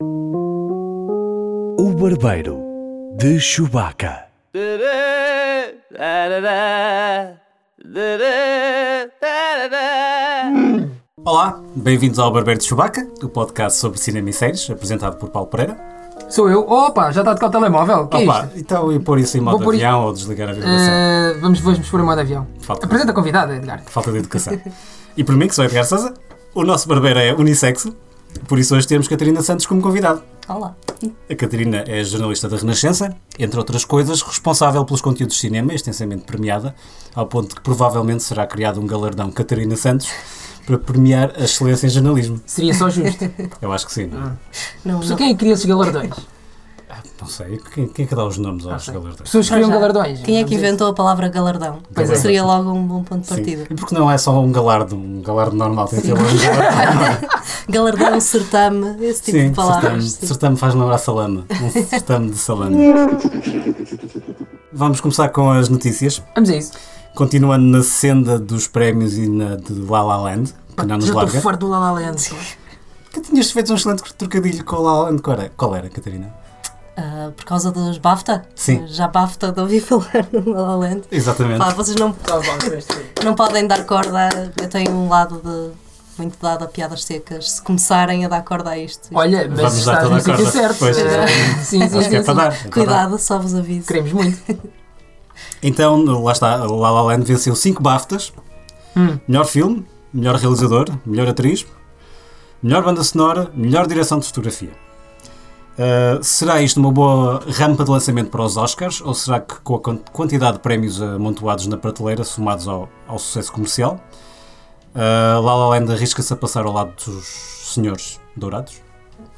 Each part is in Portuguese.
O Barbeiro de Chewbacca. Olá, bem-vindos ao Barbeiro de Chewbacca, o podcast sobre cinema e séries, apresentado por Paulo Pereira. Sou eu. Opa, já está a tocar o telemóvel. Que é Opa, isto? então eu pôr isso em modo Vou pôr avião ou desligar a vibração. Eh, vamos, vamos pôr em modo avião. Falta. Apresenta a convidada, Edgar. Falta de educação. e por mim, que sou Edgar Sousa, o nosso barbeiro é unissexo, por isso hoje temos Catarina Santos como convidado. Olá. A Catarina é jornalista da Renascença, entre outras coisas, responsável pelos conteúdos de cinema, extensamente premiada, ao ponto de que provavelmente será criado um galardão Catarina Santos para premiar a excelência em jornalismo. Seria só justo. Eu acho que sim. Não, é? Não, não. quem é que cria esses galardões? Não sei. Quem, quem é que dá os nomes aos sei. galardões? Pessoas que criam galardões. Quem é que inventou a palavra galardão? Pois é. Seria logo um bom ponto de Sim. partida. E porque não é só um galardo, um galardo normal, tem que ter logo um galardo. Galardão, certame, esse tipo Sim, de palavras. certame, sim. certame faz lembrar salame. Um certame de salame. Vamos começar com as notícias. Vamos a isso. Continuando na senda dos prémios e na de La La Land, que não nos já estou larga. farto do La La Land. Que tinhas feito um excelente trocadilho com La La Land. Qual era, qual era Catarina? Ah, por causa dos BAFTA? Sim. Já BAFTA de ouvir falar no La La Land. Exatamente. Pá, vocês não, não podem dar corda. Eu tenho um lado de muito dado a piadas secas. Se começarem a dar corda a isto. Olha, mas Vamos no a sítio corda. certo. Pois, exatamente. Sim, sim, Acho que é sim. para sim. dar. é para dar. Cuidado, só vos aviso. Queremos muito. Então, lá está, La La Land venceu 5 BAFTAs. Hum. Melhor filme, melhor realizador, melhor atriz, melhor banda sonora, melhor direção de fotografia. Uh, será isto uma boa rampa de lançamento para os Oscars ou será que com a quan- quantidade de prémios amontoados na prateleira, somados ao, ao sucesso comercial, uh, La La Land arrisca-se a passar ao lado dos senhores dourados?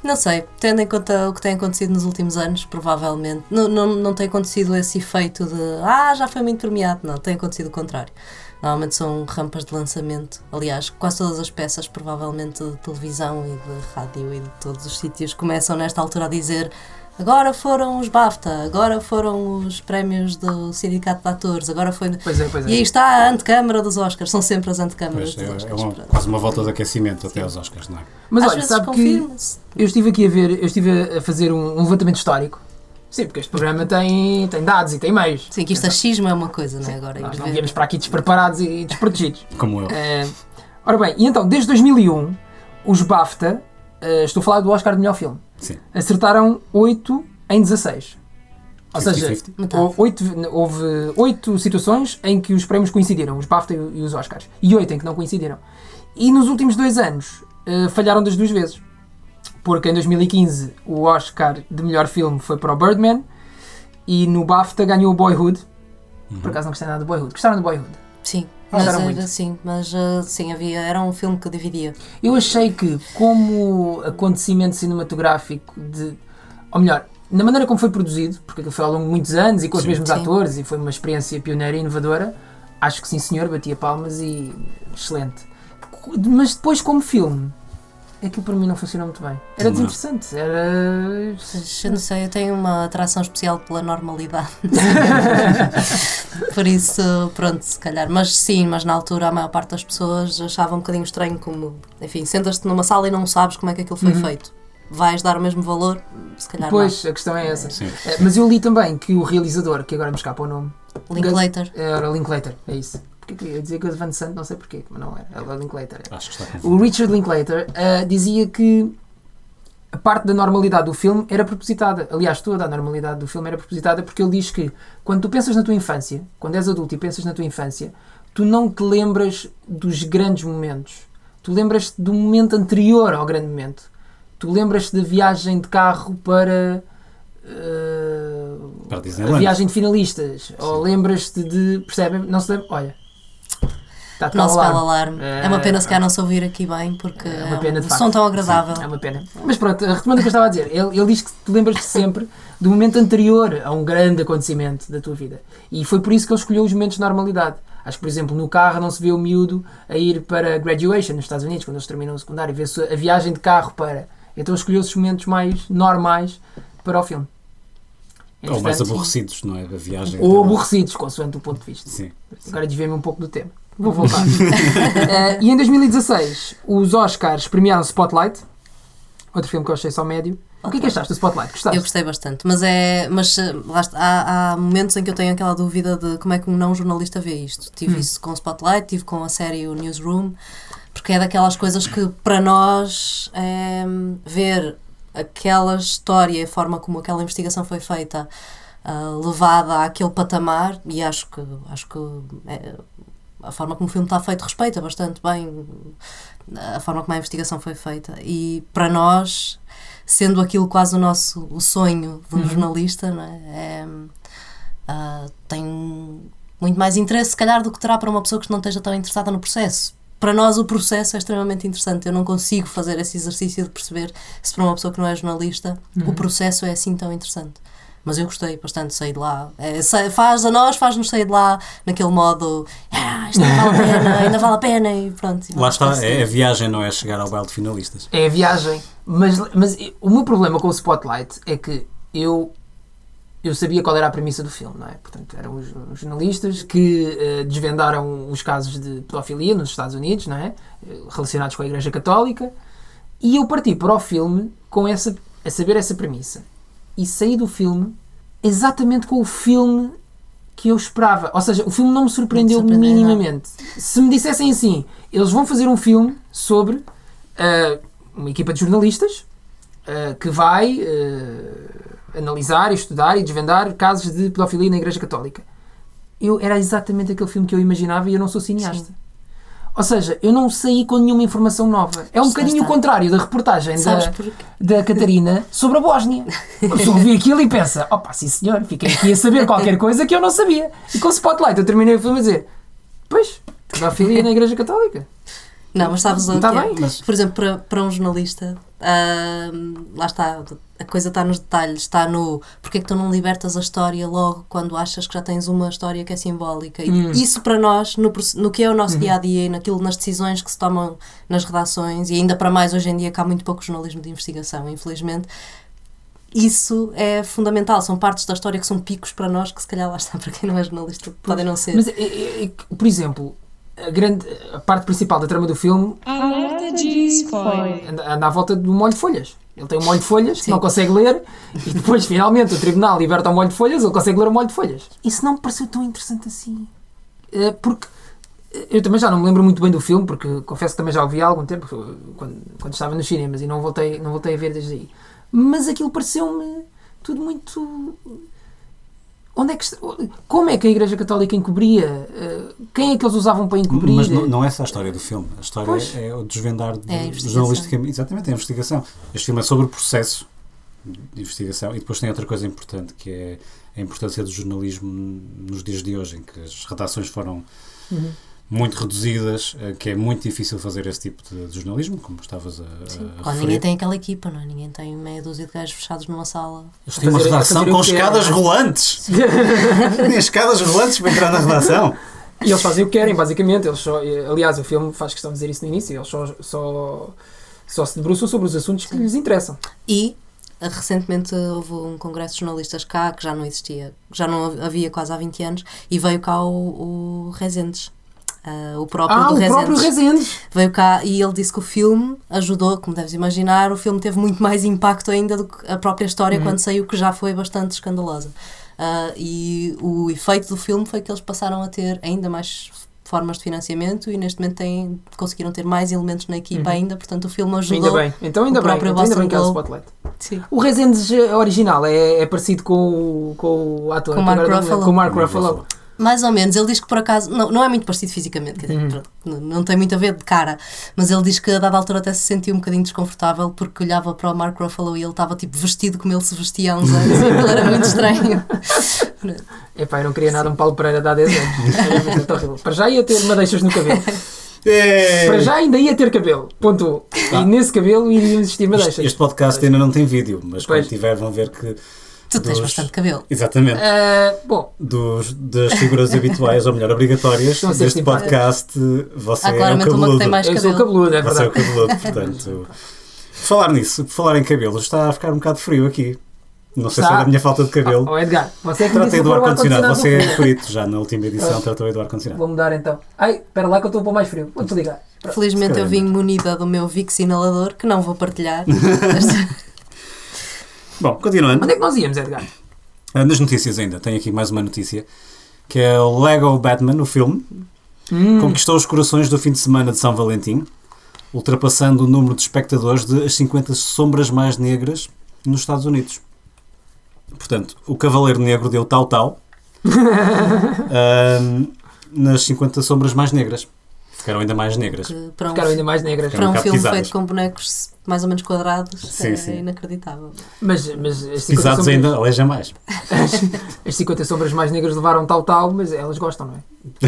Não sei, tendo em conta o que tem acontecido nos últimos anos, provavelmente. Não, não, não tem acontecido esse efeito de ah, já foi muito premiado. Não, tem acontecido o contrário. Normalmente são rampas de lançamento. Aliás, quase todas as peças, provavelmente de televisão e de rádio e de todos os sítios, começam nesta altura a dizer agora foram os BAFTA, agora foram os prémios do Sindicato de Atores, agora foi. Pois é, pois E aí é. está a antecâmara dos Oscars, são sempre as antecâmaras Pois, é, dos é Oscars. uma- pronto. quase uma volta de aquecimento até aos Oscars, não é? Mas Às olha, vezes sabe que eu estive aqui a ver, eu estive a fazer um, um levantamento histórico. Sim, porque este programa tem, tem dados e tem meios. Sim, que isto achismo é uma coisa, não é? Agora Nós não viemos para aqui despreparados e desprotegidos. Como eu. Eh, ora bem, e então, desde 2001, os BAFTA, eh, estou a falar do Oscar de melhor filme, Sim. acertaram 8 em 16. Ou seja, 50-50. Metade. hou- oito, houve 8 situações em que os prémios coincidiram, os BAFTA e os Oscars, e 8 em que não coincidiram. E nos últimos dois anos eh, falharam das duas vezes. Porque em 2015 o Oscar de melhor filme foi para o Birdman e no BAFTA ganhou o Boyhood. Por acaso não gostei nada do Boyhood. Gostaram do Boyhood? Sim, Ah, mas era era muito. sim, mas ah, sim, havia, era um filme que dividia. Eu achei que, como acontecimento cinematográfico de. Ou melhor, na maneira como foi produzido, porque aquilo foi ao longo de muitos anos e com os Sim. mesmos Sim. atores e foi uma experiência pioneira e inovadora, acho que sim, senhor, batia palmas e. excelente. Mas depois, como filme, aquilo para mim não funcionou muito bem. Era Não. desinteressante, era. Eu não sei, eu tenho uma atração especial pela normalidade. Por isso, pronto, se calhar. Mas sim, mas na altura a maior parte das pessoas achava um bocadinho estranho como, enfim, sentas-te numa sala e não sabes como é que aquilo foi Uhum. feito. Vais dar o mesmo valor? Se calhar Pois, a questão é essa. Eh, Mas eu li também que o realizador, que agora me escapa o nome, não. Linklater. era Linklater, é isso. Porque eu queria dizer que o Van Sant, não sei porquê, mas não era, era Linklater. Acho que está O. Richard Linklater ah, dizia que a parte da normalidade do filme era propositada. Aliás, toda a normalidade do filme era propositada porque ele diz que quando tu pensas na tua infância, quando és adulto e pensas na tua infância, tu não te lembras dos grandes momentos. Tu lembras-te do momento anterior ao grande momento. Tu lembras-te da viagem de carro para. ah, Para a viagem de finalistas. Ou lembras-te de. Percebem? Não se lembra? Olha. Está a tocar o Nosso belo alarme. alarme. É uma pena se É, calhar não se ouvir aqui bem, porque É é, uma pena, um de facto. som tão agradável. É uma pena. Mas pronto, retomando o que eu estava a dizer, ele, ele diz que tu lembras-te sempre do momento anterior a um grande acontecimento da tua vida. E foi por isso que ele escolheu os momentos de normalidade. Acho que, por exemplo, no carro não se vê o miúdo a ir para graduation nos Estados Unidos, quando eles terminam o secundário, vê-se a viagem de carro para. Então escolheu os momentos mais normais para o filme. Ou mais aborrecidos, não é? Da viagem. Ou aborrecidos, consoante o ponto de vista. Sim. Agora desviei-me um pouco do tema. Vou voltar. Eh, e em 2016, os Oscars premiaram Spotlight, outro filme que eu achei só médio, O que é que achaste do Spotlight? Gostaste? Eu gostei bastante, mas é. Mas eh, lá está, há, há momentos em que eu tenho aquela dúvida de como é que um não jornalista vê isto. Tive isso com o Spotlight, tive com a série o Newsroom, porque é daquelas coisas que para nós é, ver aquela história e a forma como aquela investigação foi feita. ah, levada àquele patamar e acho que acho que é, a forma como o filme está feito respeita bastante bem a forma como a investigação foi feita. E para nós sendo aquilo quase o nosso o sonho de um jornalista não é? É, ah, tem muito mais interesse se calhar do que terá para uma pessoa que não esteja tão interessada no processo. Para nós o processo é extremamente interessante. Eu não consigo fazer esse exercício de perceber se para uma pessoa que não é jornalista o processo é assim tão interessante mas eu gostei bastante de sair de lá. É, faz a nós, faz-nos sair de lá naquele modo, ah, isto ainda vale a pena, ainda vale a pena e pronto. e Lá está, conseguir. é, a viagem não é chegar ao baile de finalistas. É a viagem. Mas, mas o meu problema com o Spotlight é que eu, eu sabia qual era a premissa do filme, não é? Portanto, eram os, os jornalistas que eh, desvendaram os casos de pedofilia nos Estados Unidos, não é? Eh, Relacionados com a Igreja Católica. E eu parti para o filme com essa, a saber essa premissa. E saí do filme exatamente com o filme que eu esperava. Ou seja, o filme não me surpreendeu Não surpreendeu minimamente. Se me dissessem assim, eles vão fazer um filme sobre ah, uma equipa de jornalistas ah, que vai ah, analisar, estudar e desvendar casos de pedofilia na Igreja Católica. Eu, era exatamente aquele filme que eu imaginava e eu não sou cineasta. Sim. Ou seja, eu não saí com nenhuma informação nova. É um bocadinho o contrário da reportagem Sabes da, porquê? da Catarina sobre a Bósnia. A pessoa vê aquilo e pensa: opa, sim senhor, fiquei aqui a saber qualquer coisa que eu não sabia. E com o Spotlight eu terminei o filme a dizer: pois, pedofilia na Igreja Católica. Não, mas sabes o Está que é? bem, mas- Por exemplo, para, para um jornalista, ahm, lá está, a coisa está nos detalhes, está no porque é que tu não libertas a história logo quando achas que já tens uma história que é simbólica. E Hum. isso para nós, no, no que é o nosso Uhum. dia a dia e naquilo, nas decisões que se tomam nas redações, e ainda para mais hoje em dia que há muito pouco jornalismo de investigação, infelizmente. Isso é fundamental, são partes da história que são picos para nós, que se calhar lá está, para quem não é jornalista, podem não ser. Mas, por exemplo, a, grande, a parte principal da trama do filme Alerta de spoiler. anda, anda à volta do molho de folhas. Ele tem um molho de folhas que Sim. não consegue ler e depois, finalmente, o tribunal liberta o molho de folhas, ele consegue ler o molho de folhas. Isso não me pareceu tão interessante assim. Eh, Porque eh, eu também já não me lembro muito bem do filme, porque confesso que também já o vi há algum tempo, quando, quando estava nos cinemas, e não voltei, não voltei a ver desde aí. Mas aquilo pareceu-me tudo muito. Onde é que, como é que a Igreja Católica encobria? Eh, Quem é que eles usavam para encobrir? Mas não, não é essa a história do filme. A história Pois. é o desvendar de, É jornalisticamente. Exatamente, é a investigação. Este filme é sobre o processo de investigação e depois tem outra coisa importante que é a importância do jornalismo nos dias de hoje, em que as redações foram Uhum. Muito reduzidas, eh, que é muito difícil fazer esse tipo de, de jornalismo, como estavas a, a Quando referir. ninguém tem aquela equipa, não é? Ninguém tem meia dúzia de gajos fechados numa sala. Eles têm uma redação com escadas é? rolantes! Têm escadas rolantes para entrar na redação! E eles fazem o que querem, basicamente. Eles só, aliás, o filme faz questão de dizer isso no início. Eles só, só, só se debruçam sobre os assuntos que lhes interessam. E eh, recentemente houve um congresso de jornalistas cá que já não existia, já não havia quase há 20 anos, e veio cá o, o Rezendes. Ah, o próprio Ah, do o Rezendes. próprio Rezendes. Veio cá e ele disse que o filme ajudou, como deves imaginar, o filme teve muito mais impacto ainda do que a própria história Uhum. quando saiu, que já foi bastante escandalosa. Ah, e o efeito do filme foi que eles passaram a ter ainda mais formas de financiamento e neste momento têm, conseguiram ter mais elementos na equipa ainda, portanto o filme ajudou. Uhum. Ainda bem. Então ainda o bem. Então, ainda bem que é o. Spotlight. Sim. O Rezendes original é, é parecido com o, com o ator. Com o Mark Ruffalo. Com Mark Ruffalo. Mais ou menos, ele diz que por acaso não, não é muito parecido fisicamente, quer dizer, Uhum. não, não tem muito a ver de cara, mas ele diz que a dada altura até se sentiu um bocadinho desconfortável porque olhava para o Mark Ruffalo e ele estava tipo vestido como ele se vestia há uns anos e aquilo era muito estranho. Epá, eu não queria nada um Paulo Pereira de há 10 anos. Horrível. Para já ia ter madeixas no cabelo. É. Para já ainda ia ter cabelo. Ponto. E nesse cabelo iriam existir madeixas. Este, este podcast ainda não tem vídeo, mas Pois. quando tiver vão ver que. Tu tens dos- bastante cabelo. Exatamente. Ah, bom, Dos, das figuras habituais, ou melhor, obrigatórias deste podcast, você Há é o claramente uma que cabeludo. tem mais eu sou cabelo. cabeludo, é Você é o verdade. cabeludo, portanto. Por falar nisso, por falar em cabelo, está a ficar um bocado frio aqui. Não sei se Está. é da minha falta de cabelo. Oh, Edgar, você é que Tratei do ar-condicionado, você é perito já na última edição, tratou do ar-condicionado. Vou mudar então. Ai, espera lá que eu estou a pôr mais frio. Vou desligar. Felizmente eu vim munida do meu Vicks inalador, que não vou partilhar. Bom, continuando. Onde é que nós íamos, Edgar? Ah, Nas notícias ainda, tenho aqui mais uma notícia. Que é o Lego Batman, o filme, Hum. conquistou os corações do fim de semana de São Valentim, ultrapassando o número de espectadores de as 50 sombras mais negras nos Estados Unidos. Portanto, o Cavaleiro Negro deu tal tal ahm, nas 50 sombras mais negras. Ficaram ainda mais negras. Que para um, Ficaram ainda mais negras. para um bocado filme pisadas. feito com bonecos mais ou menos quadrados Sim, é sim. inacreditável. Mas, mas as 50 Pisados sombras, ainda, aleja mais. as 50 sombras mais negras levaram tal tal, mas elas gostam, não é?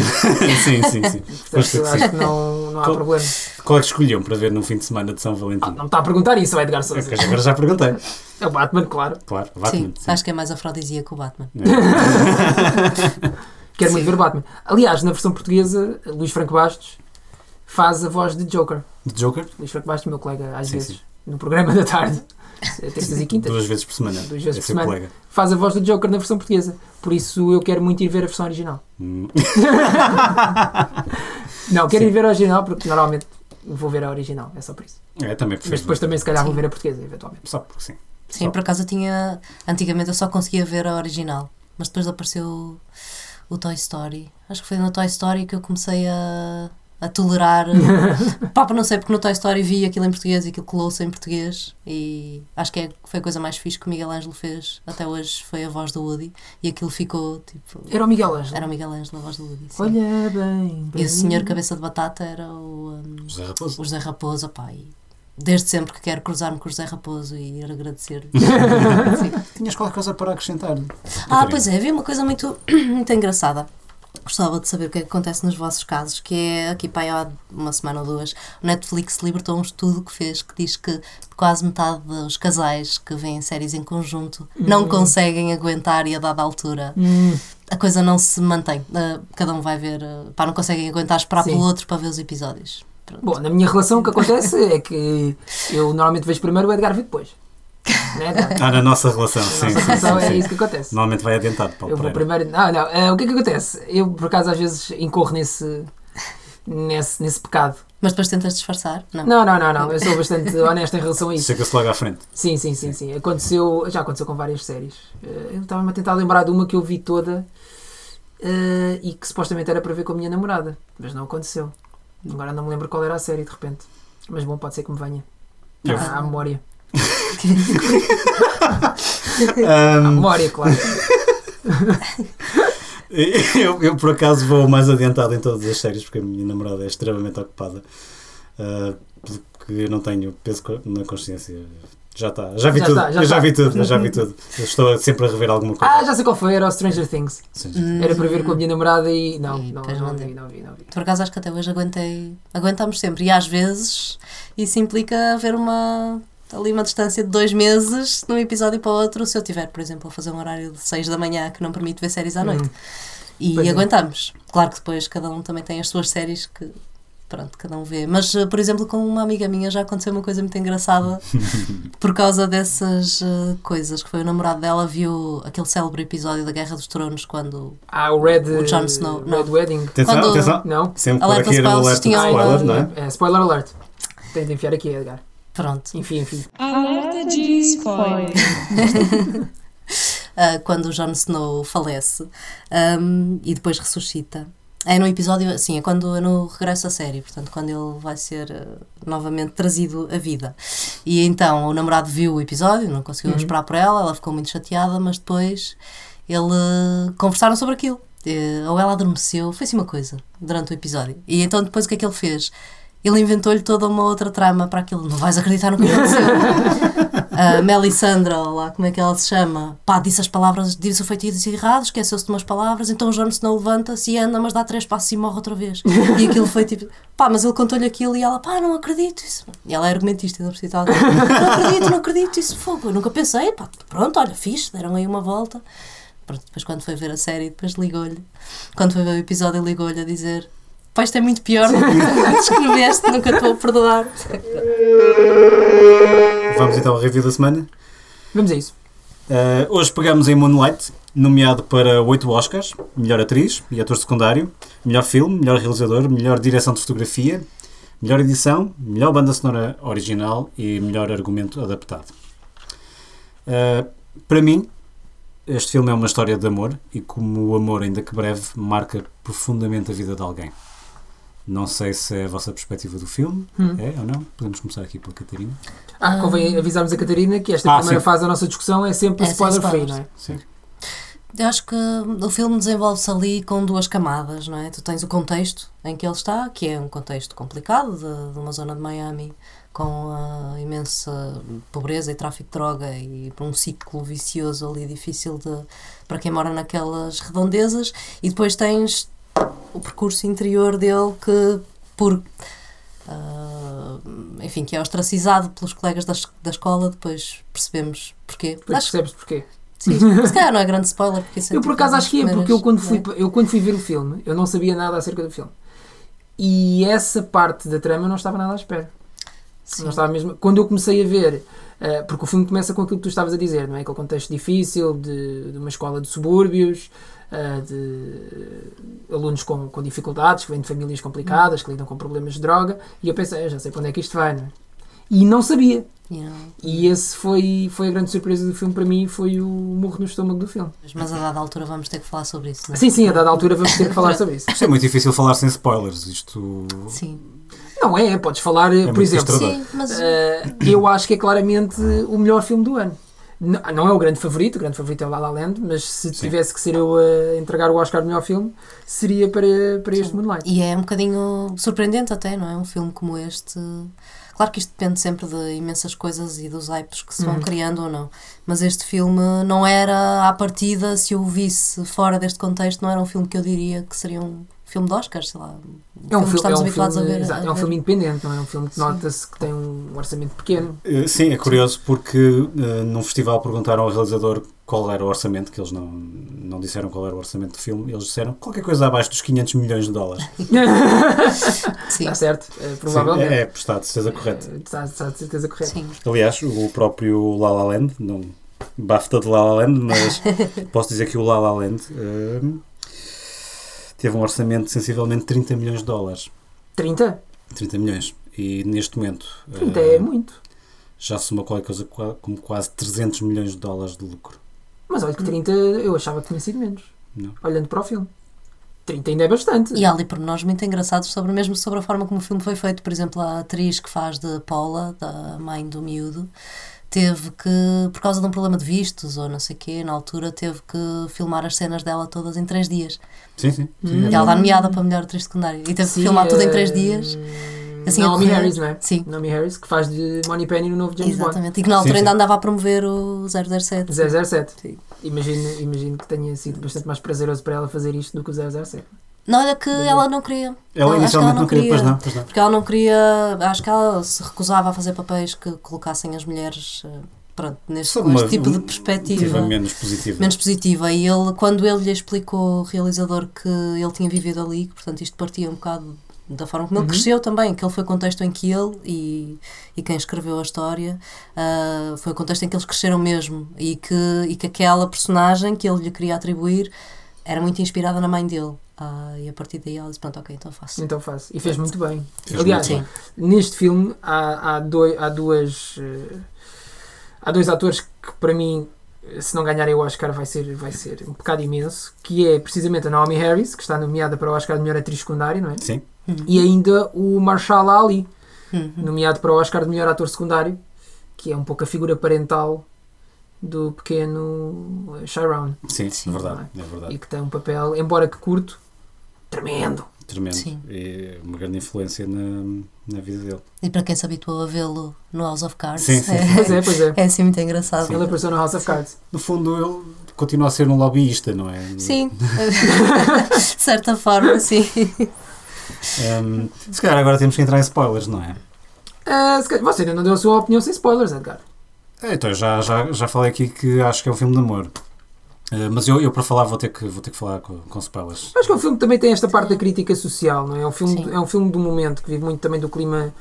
sim, sim, sim. Portanto, acho sim. que não, não há Qual- problema. Qual é que escolhiam para ver no fim de semana de São Ah, Valentim? não me está a perguntar isso, Edgar Souza. Ok, Agora já perguntei. É o Batman, claro. Claro, Batman. sim, acho que é mais afrodisíaco o Batman. Quero muito ver Batman. Aliás, na versão portuguesa, Luís Franco Bastos faz a voz de Joker. De Joker, Luís Franco Bastos, meu colega, às Sim, vezes, sim. no programa da tarde, terças e quintas, duas vezes por semana. Duas vezes É por semana. colega. faz a voz do Joker na versão portuguesa. Por isso eu quero muito ir ver a versão original. Hum. Não, quero Sim. ir ver a original porque normalmente vou ver a original, é só por isso. É, também. Mas depois também se calhar vou ver a portuguesa, eventualmente. Só porque sim. Sim, Só. por acaso eu tinha. Antigamente eu só conseguia ver a original, mas depois apareceu o Toy Story. Acho que foi no Toy Story que eu comecei a, a tolerar. Pá, não sei, porque no Toy Story vi aquilo em português e aquilo colou-se em português. E acho que é, foi a coisa mais fixe que o Miguel Ângelo fez até hoje. Foi a voz do Woody e aquilo ficou tipo. Era o Miguel Ângelo. Era o Miguel Ângelo a voz do Woody. sim. Olha bem. E bem. o senhor Cabeça de Batata era o, um, José Raposo. o José Raposo, pá. E desde sempre que quero cruzar-me com o José Raposo e ir agradecer. Tinhas qualquer coisa para acrescentar? Ah, pois é, havia uma coisa muito, muito engraçada. Gostava de saber o que é que acontece nos vossos casos, que é aqui para aí há uma semana ou duas, o Netflix libertou um estudo que fez que diz que quase metade dos casais que veem séries em conjunto não conseguem aguentar e a dada altura Hum, a coisa não se mantém. Ah, cada um vai ver, uh, pá, não conseguem aguentar esperar Sim. pelo outro para ver os episódios. Pronto. Bom, na minha relação o que acontece é que eu normalmente vejo primeiro o Edgar vê depois. Né, Edgar? Ah, na nossa relação, Na sim, nossa sim, relação sim, é sim. isso que acontece. Normalmente vai adentado para o Eu vou primeiro. Não, não. eh, o que é que acontece? Eu, por acaso, às vezes incorro nesse, nesse, nesse pecado. Mas depois tentas disfarçar? Não. Não, não, não, não. Eu sou bastante honesto em relação a isso. Chega-se logo à frente. Sim, sim, sim, sim. Aconteceu, já aconteceu com várias séries. Eh, Eu estava-me a tentar lembrar de uma que eu vi toda eh, e que supostamente era para ver com a minha namorada, mas não aconteceu. Agora não me lembro qual era a série de repente. Mas bom, pode ser que me venha. À, à memória. À Ahm, memória, claro. eu, eu, por acaso, vou mais adiantado em todas as séries porque a minha namorada é extremamente ocupada. Ah, porque eu não tenho peso na consciência. Já está. Já vi Já tudo. está, já eu já está. vi tudo. Eu já vi tudo. Eu estou sempre a rever alguma coisa. Ah, já sei qual foi, era o Stranger Things. Sim. Era para ver com a minha namorada e. Não, E não, não, não vi, não vi, não vi. Por acaso acho que até hoje aguentei. Aguentamos sempre. E às vezes isso implica haver uma. Ali uma distância de dois meses de um episódio para o outro, se eu tiver, por exemplo, a fazer um horário de 6 da manhã que não permite ver séries à noite. Hum. E Pois é. aguentamos. Claro que depois cada um também tem as suas séries que. Pronto, cada um vê. Mas, eh, por exemplo, com uma amiga minha já aconteceu uma coisa muito engraçada por causa dessas eh, coisas. Que foi o namorado dela viu aquele célebre episódio da Guerra dos Tronos quando. Ah, o Red. O Jon Snow, Red não. Wedding. Atenção, Quando- atenção. Não? Sempre Alerta spoilers, uma- spoiler, não é? É, spoiler alert. Tem de enfiar aqui, Edgar. Pronto. Enfim, enfim. Alerta de spoiler. uh, quando o Jon Snow falece um, e depois ressuscita. É no episódio, assim, é quando é no regresso à série, portanto, quando ele vai ser uh, novamente trazido à vida. E então o namorado viu o episódio, não conseguiu Uhum. esperar por ela, ela ficou muito chateada, mas depois ele uh, conversaram sobre aquilo. Ou ela adormeceu, foi assim uma coisa durante o episódio. E então depois o que é que ele fez? Ele inventou-lhe toda uma outra trama para aquilo. Não vais acreditar no que aconteceu. a Melisandra, lá como é que ela se chama, pá, disse as palavras, disse o feitiço errado, esqueceu-se de umas palavras, então o Jon Snow levanta-se e anda, mas dá três passos e morre outra vez. E aquilo foi tipo, pá, mas ele contou-lhe aquilo e ela, pá, não acredito isso. E ela é argumentista, alguém. Não acredito, não acredito, isso fogo. Eu nunca pensei, pá, pronto, olha, fixe, deram aí uma volta. Pronto, depois quando foi ver a série, depois ligou-lhe. Quando foi ver o episódio, ligou-lhe a dizer. Pá, isto é muito pior do que descreveste, nunca te vou perdoar. Vamos então ao review da semana. Vamos a isso. Uh, hoje pegamos em Moonlight, nomeado para 8 Oscars: melhor atriz e ator secundário, melhor filme, melhor realizador, melhor direção de fotografia, melhor edição, melhor banda sonora original e melhor argumento adaptado. Uh, para mim, este filme é uma história de amor e como o amor, ainda que breve, marca profundamente a vida de alguém. Não sei se é a vossa perspectiva do filme, Hum. é ou não? Podemos começar aqui pela Catarina. Ah, convém avisarmos a Catarina que esta Ah, primeira sim. fase da nossa discussão é sempre É spoiler free, não é? Sim. Eu acho que o filme desenvolve-se ali com duas camadas, não é? Tu tens o contexto em que ele está, que é um contexto complicado, de, de uma zona de Miami com a imensa pobreza e tráfico de droga e um ciclo vicioso ali difícil de, para quem mora naquelas redondezas. E depois tens o percurso interior dele que, por. ah, enfim, que é ostracizado pelos colegas da, da escola, depois percebemos porquê. Depois Acho- percebes porquê. Sim, se calhar não é grande spoiler. Porque é Eu por acaso acho que é, porque eu quando, fui, é? eu quando fui ver o filme, eu não sabia nada acerca do filme. E essa parte da trama eu não estava nada à espera. Sim. Não estava mesmo... Quando eu comecei a ver, eh, porque o filme começa com aquilo que tu estavas a dizer, não é? Aquele contexto difícil de, de uma escola de subúrbios, eh, de alunos com, com dificuldades, que vêm de famílias complicadas, que lidam com problemas de droga, e eu pensei, "Eu já sei para onde é que isto vai, não é? E não sabia. Yeah. E esse foi, foi a grande surpresa do filme para mim, foi o murro no estômago do filme. Mas a dada altura vamos ter que falar sobre isso, não é? Sim, sim, a dada altura vamos ter que falar sobre isso. Isto é muito difícil falar sem spoilers. Isto. Sim. Não é, podes falar, eh, por muito exemplo. Sim, mas eh, eu acho que é claramente o melhor filme do ano. N- Não é o grande favorito, o grande favorito é o La La Land, mas se Sim. tivesse que ser eu a entregar o Oscar de melhor filme, seria para, para este Moonlight. E é um bocadinho surpreendente até, não é? Um filme como este. Claro que isto depende sempre de imensas coisas e dos hypes que se vão Uhum. criando ou não. Mas este filme não era à partida, se eu o visse fora deste contexto, não era um filme que eu diria que seria um filme de Oscars, sei lá. É um, filme, é um habituados filme, a ver. exato, a é um ver. filme independente, não é? Um filme que Sim. nota-se que tem um orçamento pequeno. Eh, Sim, é curioso porque eh, num festival perguntaram ao realizador qual era o orçamento, que eles não, não disseram qual era o orçamento do filme, eles disseram qualquer coisa abaixo dos 500 milhões de dólares. Sim, Está certo, eh, Sim, provavelmente. é, é, está de certeza correta. Eh, Está, está de certeza correta. sim. Aliás, o próprio La La Land, não BAFTA de La La Land, mas posso dizer que o La La Land eh, teve um orçamento de sensivelmente 30 milhões de dólares. 30? 30 milhões. E neste momento 30 eh, é muito. já soma qualquer coisa como quase 300 milhões de dólares de lucro. Mas olha que 30 eu achava que tinha sido menos. Não. Olhando para o filme. 30 ainda é bastante. E há ali pormenores muito engraçados sobre mesmo sobre a forma como o filme foi feito. Por exemplo, a atriz que faz de Paula, da mãe do miúdo, teve que, por causa de um problema de vistos ou não sei o quê, na altura teve que filmar as cenas dela todas em três dias. Sim, sim. sim, Hum. é E ela está nomeada para melhor atriz secundária. E teve que Sim, filmar tudo em eh, três dias. Assim, Naomi correr. Harris, não é? Sim. Naomi Harris, que faz de Money Penny no novo James Bond. Exatamente. E que na altura Sim, ainda andava a promover o 007. 007. Sim. Imagino, imagino que tenha sido bastante mais prazeroso para ela fazer isto do que o 007. Não, olha que ela não queria. Ela que inicialmente não queria, pois não, pois não. Porque ela não queria, acho que ela se recusava a fazer papéis que colocassem as mulheres, eh, pronto, neste, com este tipo de perspectiva menos positiva. Menos positiva. E ele, quando ele lhe explicou, o realizador, que ele tinha vivido ali, que portanto isto partia um bocado da forma como ele Uhum. cresceu também, que ele foi o contexto em que ele e, e quem escreveu a história ah, foi o contexto em que eles cresceram mesmo e que, e que aquela personagem que ele lhe queria atribuir era muito inspirada na mãe dele. Ah, e a partir daí ela disse: Pronto, ok, então faço. Então faz. E fez muito bem. Fez Aliás, muito neste filme há, há, doi- há duas. eh, há dois atores que para mim, se não ganharem o Oscar, vai ser, vai ser um pecado imenso. Que é precisamente a Naomi Harris, que está nomeada para o Oscar de melhor atriz secundária, não é? Sim, E ainda o Marshall Ali, Uhum. nomeado para o Oscar de melhor ator secundário, que é um pouco a figura parental do pequeno Chiron. sim, Sim. é verdade. É verdade. E que tem um papel, embora que curto, tremendo. Tremendo. Sim. E uma grande influência na, na vida dele. E para quem se habituou a vê-lo no House of Cards, Sim, sim, Pois é, é, pois é. é assim muito engraçado. Ele apareceu no House of Cards. No fundo, ele continua a ser um lobbyista, não é? Sim, de certa forma, sim. Hum, se calhar agora temos que entrar em spoilers, não é? Se calhar- você ainda não deu a sua opinião sem spoilers, Edgar. É, Então, já, já, já falei aqui que acho que é um filme de amor. Uh, mas eu, eu para falar vou ter que, vou ter que falar com, com spoilers. Acho que é um filme que também tem esta parte da crítica social, não é? É um filme, Sim. é um filme do momento que vive muito também do clima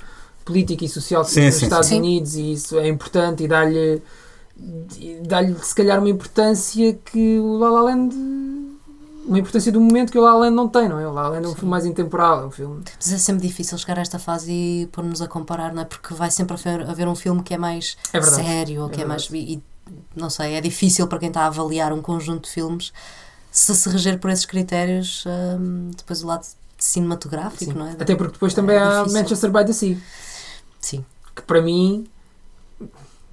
político e social Sim, nos sim, Estados sim. Unidos e isso é importante e dá-lhe dá-lhe se calhar uma importância que o La La Land uma importância do momento que o La La Land não tem, não é? O La La Land é um filme mais intemporal, é um filme Mas é sempre difícil chegar a esta fase e pôr-nos a comparar, não é? Porque vai sempre haver, haver um filme que é mais É sério, ou É que é mais. E, e não sei, é difícil para quem está a avaliar um conjunto de filmes se se reger por esses critérios, hum, depois o lado cinematográfico, Sim. não é? Até porque depois também É há difícil. Manchester by the Sea, Sim. que para mim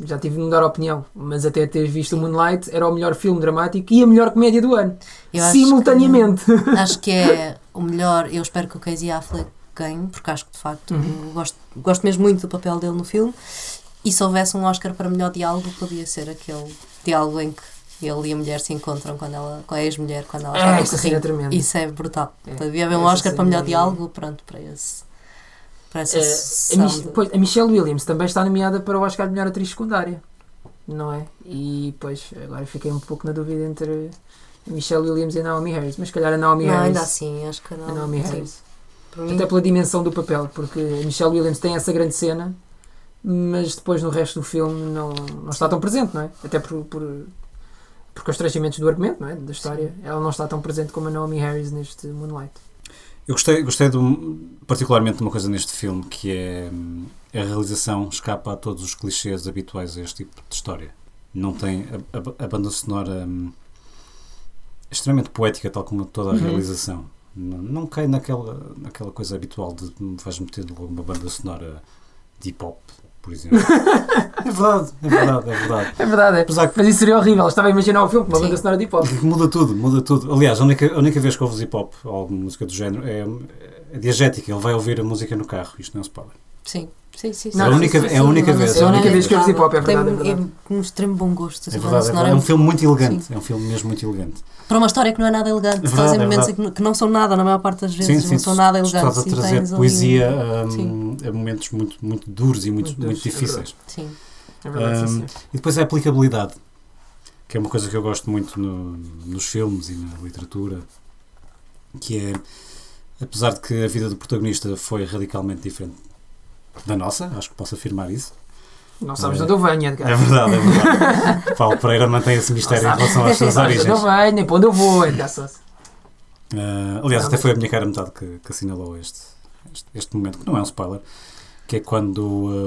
já tive de mudar a opinião, mas até ter visto o Moonlight era o melhor filme dramático e a melhor comédia do ano. Eu acho Simultaneamente. Acho que é o melhor. Eu espero que o Casey Affleck ganhe, porque acho que de facto Uhum. gosto, gosto mesmo muito do papel dele no filme. E se houvesse um Oscar para melhor diálogo, podia ser aquele diálogo em que ele e a mulher se encontram quando ela, com a ex-mulher, quando ela É, está essa cena é. Isso é brutal. É. Devia haver um Oscar para melhor é- diálogo, pronto, para esse. Para essa Eh, a, de- pois, a Michelle Williams também está nomeada para o Oscar de melhor atriz secundária, não é? E pois agora fiquei um pouco na dúvida entre a Michelle Williams e a Naomi Harris, mas se calhar a Naomi Não, Harris. ainda assim, acho que a Naomi Sim. Harris. Para mim, Até pela dimensão do papel, porque a Michelle Williams tem essa grande cena, mas depois no resto do filme não, não está tão presente, não é? Até por, por, por constrangimentos do argumento, não é? Da história. Ela não está tão presente como a Naomi Harris neste Moonlight. Eu gostei, gostei de um- particularmente de uma coisa neste filme que é hum, a realização escapa a todos os clichês habituais a este tipo de história. Não tem a, a- a banda sonora hum, extremamente poética, tal como toda a Uhum. realização. Não, não cai naquela, naquela coisa habitual de me vais meter logo uma banda sonora de hip hop, por exemplo. é verdade, é verdade, é verdade. É verdade, é. Apesar que Mas isso seria horrível. Eu estava a imaginar o filme com uma banda sonora de hip hop. Muda tudo, muda tudo. Aliás, a única, a única vez que ouves hip hop ou alguma música do género é, é diegética. Ele vai ouvir a música no carro. Isto não é um spoiler. Sim, sim, sim. Não, É a única- sim, sim, é a única sim, vez. É a única vez que ouves hip hop, é Tem verdade. É verdade. é um extremo bom gosto. É verdade, banda é, verdade. é um filme muito elegante. Sim. É um filme mesmo muito elegante. Para uma história que não é nada elegante. É estás verdade, em é momentos que, não são nada, na maior parte das vezes, não são nada elegantes. estás a trazer poesia hum, Sim. a momentos muito, muito duros e muito, Muito difíceis. Sim. É verdade, sim, senhor. e depois a aplicabilidade, que é uma coisa que eu gosto muito no- nos filmes e na literatura, que é, apesar de que a vida do protagonista foi radicalmente diferente da nossa, acho que posso afirmar isso. Não sabes É. de onde eu venho, Edgar. É verdade, é verdade. Paulo Pereira mantém esse mistério em relação às suas Não origens. eu venho, nem para onde eu vou, Edgar Sousa. Ah, aliás, Não, até foi a minha cara metade que, que assinalou este, este, este momento, que não é um spoiler, que é quando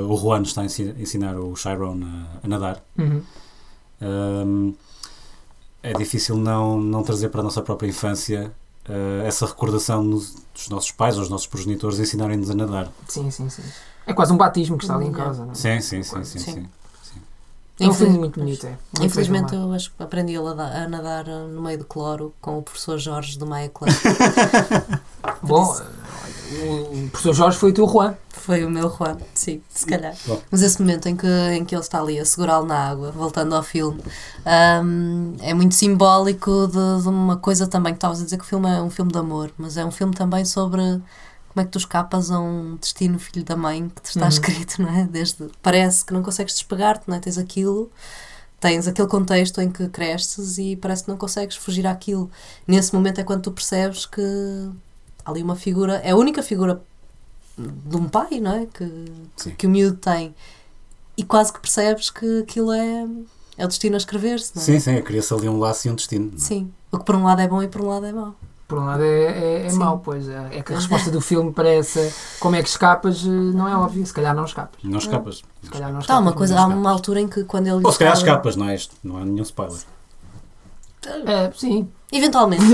ah, o Juan está a ensi- ensinar o Chiron a, a nadar. Uhum. É difícil não, não trazer para a nossa própria infância ah, essa recordação nos- dos nossos pais ou dos nossos progenitores ensinarem-nos a nadar. Sim, sim, sim. É quase um batismo que está ali em casa, não é? Sim, sim, sim, sim. Sim. sim. É um filme muito bonito, é. Infelizmente eu acho que aprendi a nadar, a nadar uh, no meio do cloro com o professor Jorge do Maia Club. Bom, o, o professor Jorge foi o teu Juan. Foi o meu Juan, sim, se calhar. Bom. Mas esse momento em que, em que ele está ali a segurá-lo na água, voltando ao filme, hum, é muito simbólico de, de uma coisa também que estavas a dizer que o filme é um filme de amor, mas é um filme também sobre como é que tu escapas a um destino filho da mãe que te está Uhum. escrito, não é? Desde, parece que não consegues despegar-te, não é? Tens aquilo, tens aquele contexto em que cresces e parece que não consegues fugir àquilo. Nesse momento é quando tu percebes que há ali uma figura, é a única figura de um pai, não é? Que, Sim. que o miúdo tem. E quase que percebes que aquilo é, é o destino a escrever-se, não é? Sim, sim, cria-se ali um laço e um destino. é? Sim. O que por um lado é bom e por um lado é mau. Por um lado é, é, é mau, pois. É, é que a resposta do filme para essa como é que escapas eh, não é óbvio. Se calhar não escapas. Não escapas. Se calhar não Há escapas. uma coisa, há uma altura em que quando ele Ou se calhar escapas, não é isto? Não há nenhum spoiler. É, sim. Eventualmente.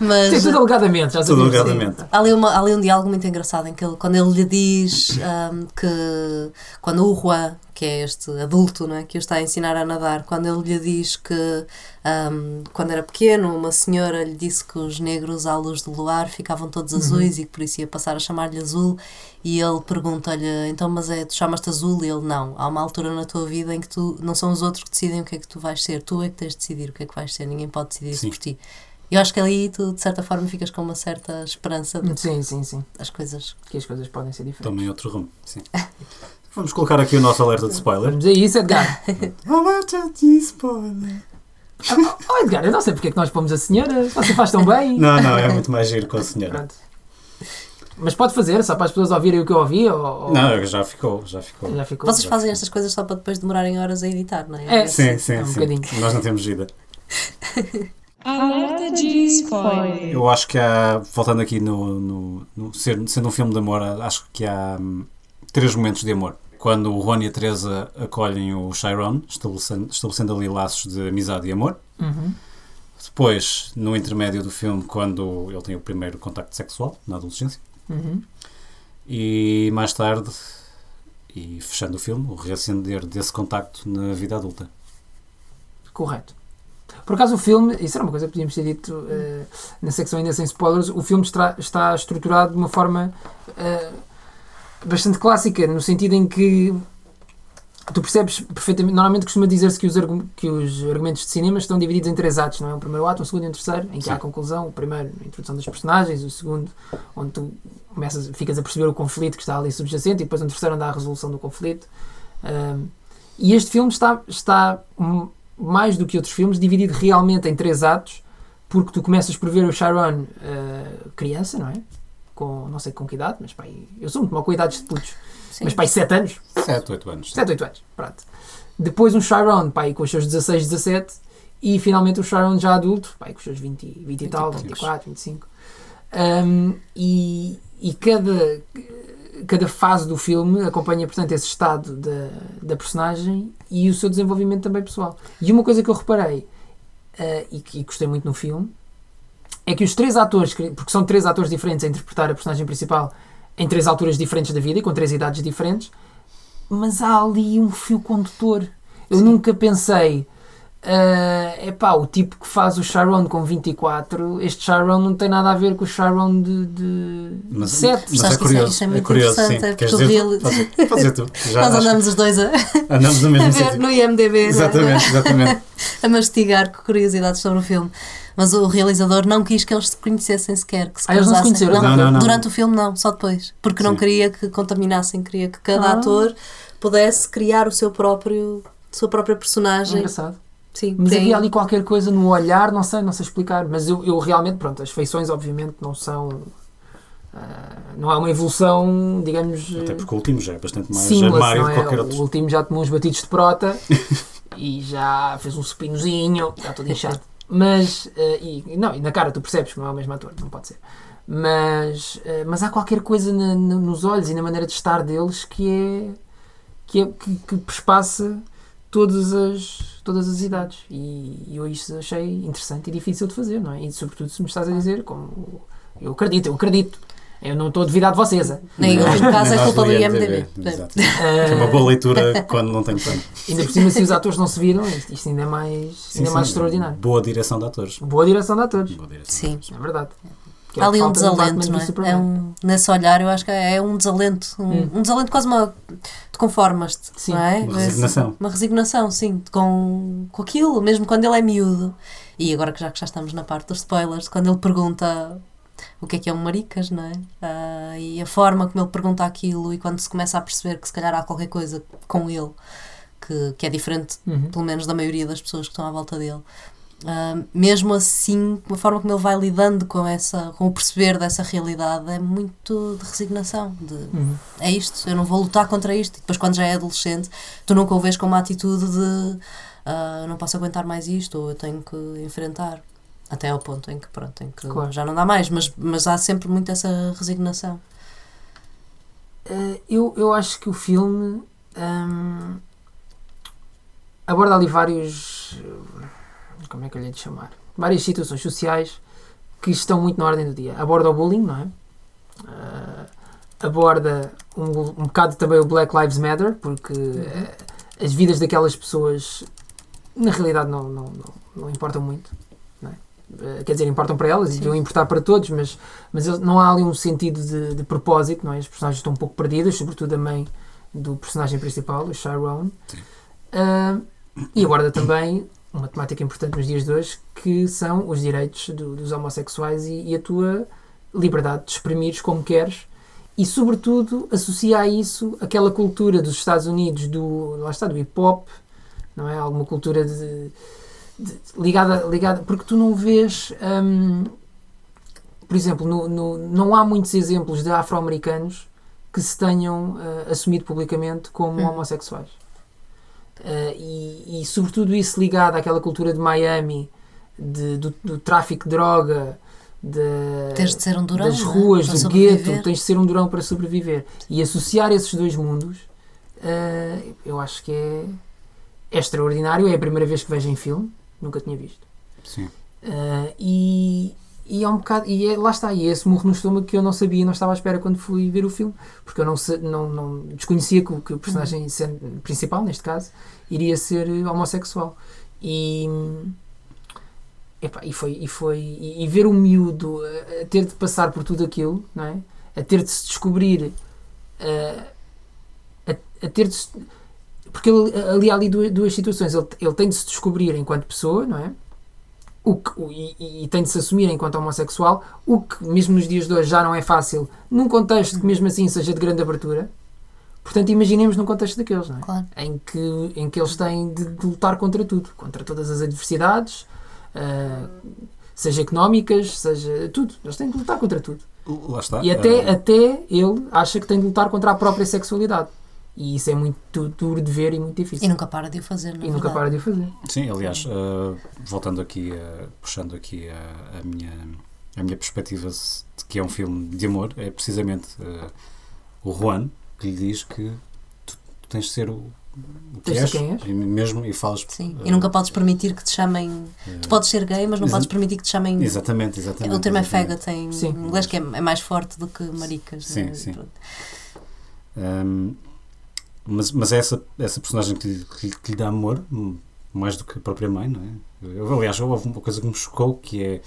Mas Sim, tudo alegadamente, já Tudo alegadamente. há ali, uma, há ali um diálogo muito engraçado em que ele, quando ele lhe diz ahm, que quando o Juan, que é este adulto não é, que o está a ensinar a nadar, quando ele lhe diz que ahm, quando era pequeno uma senhora lhe disse que os negros à luz do luar ficavam todos azuis e que por isso ia passar a chamar-lhe azul e ele pergunta-lhe então mas é, tu chamas-te azul? E ele não, há uma altura na tua vida em que tu não são os outros que decidem o que é que tu vais ser, tu é que tens de decidir o que é que vais ser, ninguém pode decidir isso Sim. por ti. Eu acho que ali tu, de certa forma, ficas com uma certa esperança de Sim, sim, sim. as coisas. Que as coisas podem ser diferentes. Também outro rumo. Sim. Vamos colocar aqui o nosso alerta de spoiler. Vamos a isso, Edgar. Alerta de spoiler. oh, Edgar, eu não sei porque é que nós pomos a senhora. Você faz tão bem. Não, não, é muito mais giro com a senhora. Pronto. Mas pode fazer, só para as pessoas ouvirem o que eu ouvi. Ou, ou- Não, já ficou, já ficou. Já ficou. Vocês fazem estas coisas só para depois demorarem horas a editar, não é? É. Sim, sim, É um sim. bocadinho. Nós não temos vida. Alerta de spoiler. Eu acho que há, voltando aqui no, no, no sendo um filme de amor, acho que há hum, três momentos de amor. quando o Ron e a Teresa acolhem o Chiron, estabelecendo, estabelecendo ali laços de amizade e amor. Uhum. Depois, no intermédio do filme, quando ele tem o primeiro contacto sexual, na adolescência. Uhum. E mais tarde, e fechando o filme, o reacender desse contacto na vida adulta. Correto. Por acaso o filme, isso era uma coisa que podíamos ter dito eh, na secção ainda sem spoilers, o filme está, está estruturado de uma forma eh, bastante clássica, no sentido em que tu percebes perfeitamente, normalmente costuma dizer-se que os, que os argumentos de cinema estão divididos em três atos, não é? Um primeiro ato, um segundo e um terceiro, em que há a Sim. conclusão, o primeiro, a introdução dos personagens, o segundo, onde tu começas, ficas a perceber o conflito que está ali subjacente, e depois um terceiro onde há a resolução do conflito. Ahm, e este filme está, está mais do que outros filmes, dividido realmente em três atos, porque tu começas por ver o Chiron eh, criança, não é? Com não sei com que idade, mas pai, eu sou muito mal com idades de putos, Sim. mas pai, 7 anos, 7, 8 anos. 7, 8 anos, pronto. Depois um Chiron, pai, com os seus 16, 17, e finalmente o Chiron já adulto, pai, com os seus 20, 20 e tal, poucos. 24, 25. Um, e, e cada, cada fase do filme acompanha, portanto, esse estado da, da personagem e o seu desenvolvimento também pessoal. E uma coisa que eu reparei eh, e que e gostei muito no filme é que os três atores, que- porque são três atores diferentes a interpretar a personagem principal em três alturas diferentes da vida e com três idades diferentes, mas há ali um fio condutor. Eu nunca pensei. é epá, o tipo que faz o Sharon com 24, este Sharon não tem nada a ver com o Sharon de, de Mas, 7. mas é que isso é- curioso. isso é muito curioso, sim. é Queres dizer? pode dizer tu. Já Nós andamos os dois a, andamos no a mesmo ver sítio. no IMDB, é? Exatamente, exatamente. A mastigar com curiosidades sobre o filme. Mas o realizador não quis que eles se conhecessem sequer. Que se Ah, eles não se conheceram? Não, não, não. Durante o filme, não, só depois. Porque não Sim. queria que contaminassem, queria que cada Ah. ator pudesse criar o seu próprio, sua própria personagem. Engraçado. Sim, Mas tem- havia ali qualquer coisa no olhar, não sei, não sei explicar. Mas eu, eu realmente, pronto, as feições obviamente não são. ah, não há uma evolução, digamos. Até porque o último já é bastante mais armário não que é? qualquer O outro. último já tomou uns batidos de prota e já fez um supinozinho, está todo inchado. Mas, eh, e, não, e na cara tu percebes que não é o mesmo ator, não pode ser. Mas, eh, mas há qualquer coisa na- na- nos olhos e na maneira de estar deles que é que, é, que, que perspassa todas as, todas as idades. E, e eu isso achei interessante e difícil de fazer, não é? E sobretudo se me estás a dizer, como eu acredito, eu acredito. Eu não estou a duvidar de vocês. Nem Não, no caso é culpa do IMDb. É uma boa leitura quando não tem plano. Ainda por cima, se os atores não se viram, isto, isto ainda é mais, Sim, ainda é mais sim. extraordinário. Boa direção de atores. Boa direção de atores, Boa direção Sim. de atores. é verdade. É Há ali um desalento, não é? É um, nesse olhar, eu acho que é um desalento. Um, Hum. um desalento quase uma. Te conformas-te, Sim, não é? uma resignação. Uma resignação, sim, com, com aquilo, mesmo quando ele é miúdo. E agora que já, que já estamos na parte dos spoilers, quando ele pergunta o que é que é um maricas, não é? Ah, e a forma como ele pergunta aquilo, e quando se começa a perceber que se calhar há qualquer coisa com ele que, que é diferente Uhum. pelo menos da maioria das pessoas que estão à volta dele. Ah, mesmo assim, a forma como ele vai lidando com, essa, com o perceber dessa realidade é muito de resignação. De, Uhum. É isto, eu não vou lutar contra isto. E depois, quando já é adolescente, tu nunca o vês com uma atitude de ah, não posso aguentar mais isto ou eu tenho que enfrentar. Até ao ponto em que, pronto, em que Claro. já não dá mais, mas, mas há sempre muito essa resignação. Eh, eu, eu acho que o filme hum, aborda ali vários. eh, Como é que eu lhe hei de chamar? Várias situações sociais que estão muito na ordem do dia. Aborda o bullying, não é? Eh, aborda um, um bocado também o Black Lives Matter, porque eh, as vidas daquelas pessoas na realidade não, não, não, não importam muito. Eh, quer dizer, importam para elas e Sim. deviam importar para todos, mas, mas não há ali um sentido de, de propósito, não é? As personagens estão um pouco perdidas, sobretudo a mãe do personagem principal, o Chiron. Sim. Ah, e aborda também uma temática importante nos dias de hoje, que são os direitos do- dos homossexuais e, e a tua liberdade de exprimires como queres e sobretudo associa a isso aquela cultura dos Estados Unidos do lá está do hip hop não é alguma cultura de- ligada ligada porque tu não vês hum, por exemplo no, no- não há muitos exemplos de afro-americanos que se tenham eh, assumido publicamente como Hum. homossexuais Eh, e, e sobretudo isso ligado àquela cultura de Miami de- do, do tráfico de droga de, Tens de ser um durão das é? ruas, do gueto, tens de ser um durão para sobreviver. E associar esses dois mundos Uh, eu acho que é, é extraordinário. É a primeira vez que vejo em filme, nunca tinha visto. Sim. Uh, e, e é um bocado. E é, lá está, e é esse murro no estômago que eu não sabia, não estava à espera quando fui ver o filme, porque eu não, não, não desconhecia que, o- que o personagem sen- principal, neste caso, iria ser homossexual. E. epá, e foi. E, foi e, e ver o miúdo a, a ter de passar por tudo aquilo, não é? A ter de se descobrir. eh, a, a ter de se, porque ele, ali há ali duas, duas situações. Ele, ele tem de se descobrir enquanto pessoa, não é? O que, o- e, e- tem de se assumir enquanto homossexual, o que mesmo nos dias de hoje já não é fácil, num contexto que mesmo assim seja de grande abertura. Portanto, imaginemos num contexto daqueles, não é? Claro. Em que, em que eles têm de, de lutar contra tudo, contra todas as adversidades, ah, seja económicas, seja tudo. Eles têm de lutar contra tudo. Lá está. E até, Ah, até ele acha que tem de lutar contra a própria sexualidade. E isso é muito duro de ver e muito difícil. E nunca para de o fazer, na E nunca verdade. para de o fazer. Sim, aliás, uh, voltando aqui, uh, puxando aqui a, a minha, a minha perspectiva de que é um filme de amor, é precisamente uh, o Juan que lhe diz que tu, tu tens de ser o, o que és, és. e mesmo e falas. Sim. uh, E nunca podes permitir que te chamem. uh, Tu podes ser gay, mas não podes permitir que te chamem. Exatamente, exatamente. O termo é faggot em Sim. inglês, que é, é mais forte do que maricas. Sim, né? sim. Um, mas, mas é essa, essa personagem que lhe, que lhe- que lhe dá amor, hum, mais do que a própria mãe, não é? Eu, aliás, houve uma coisa que me chocou, que é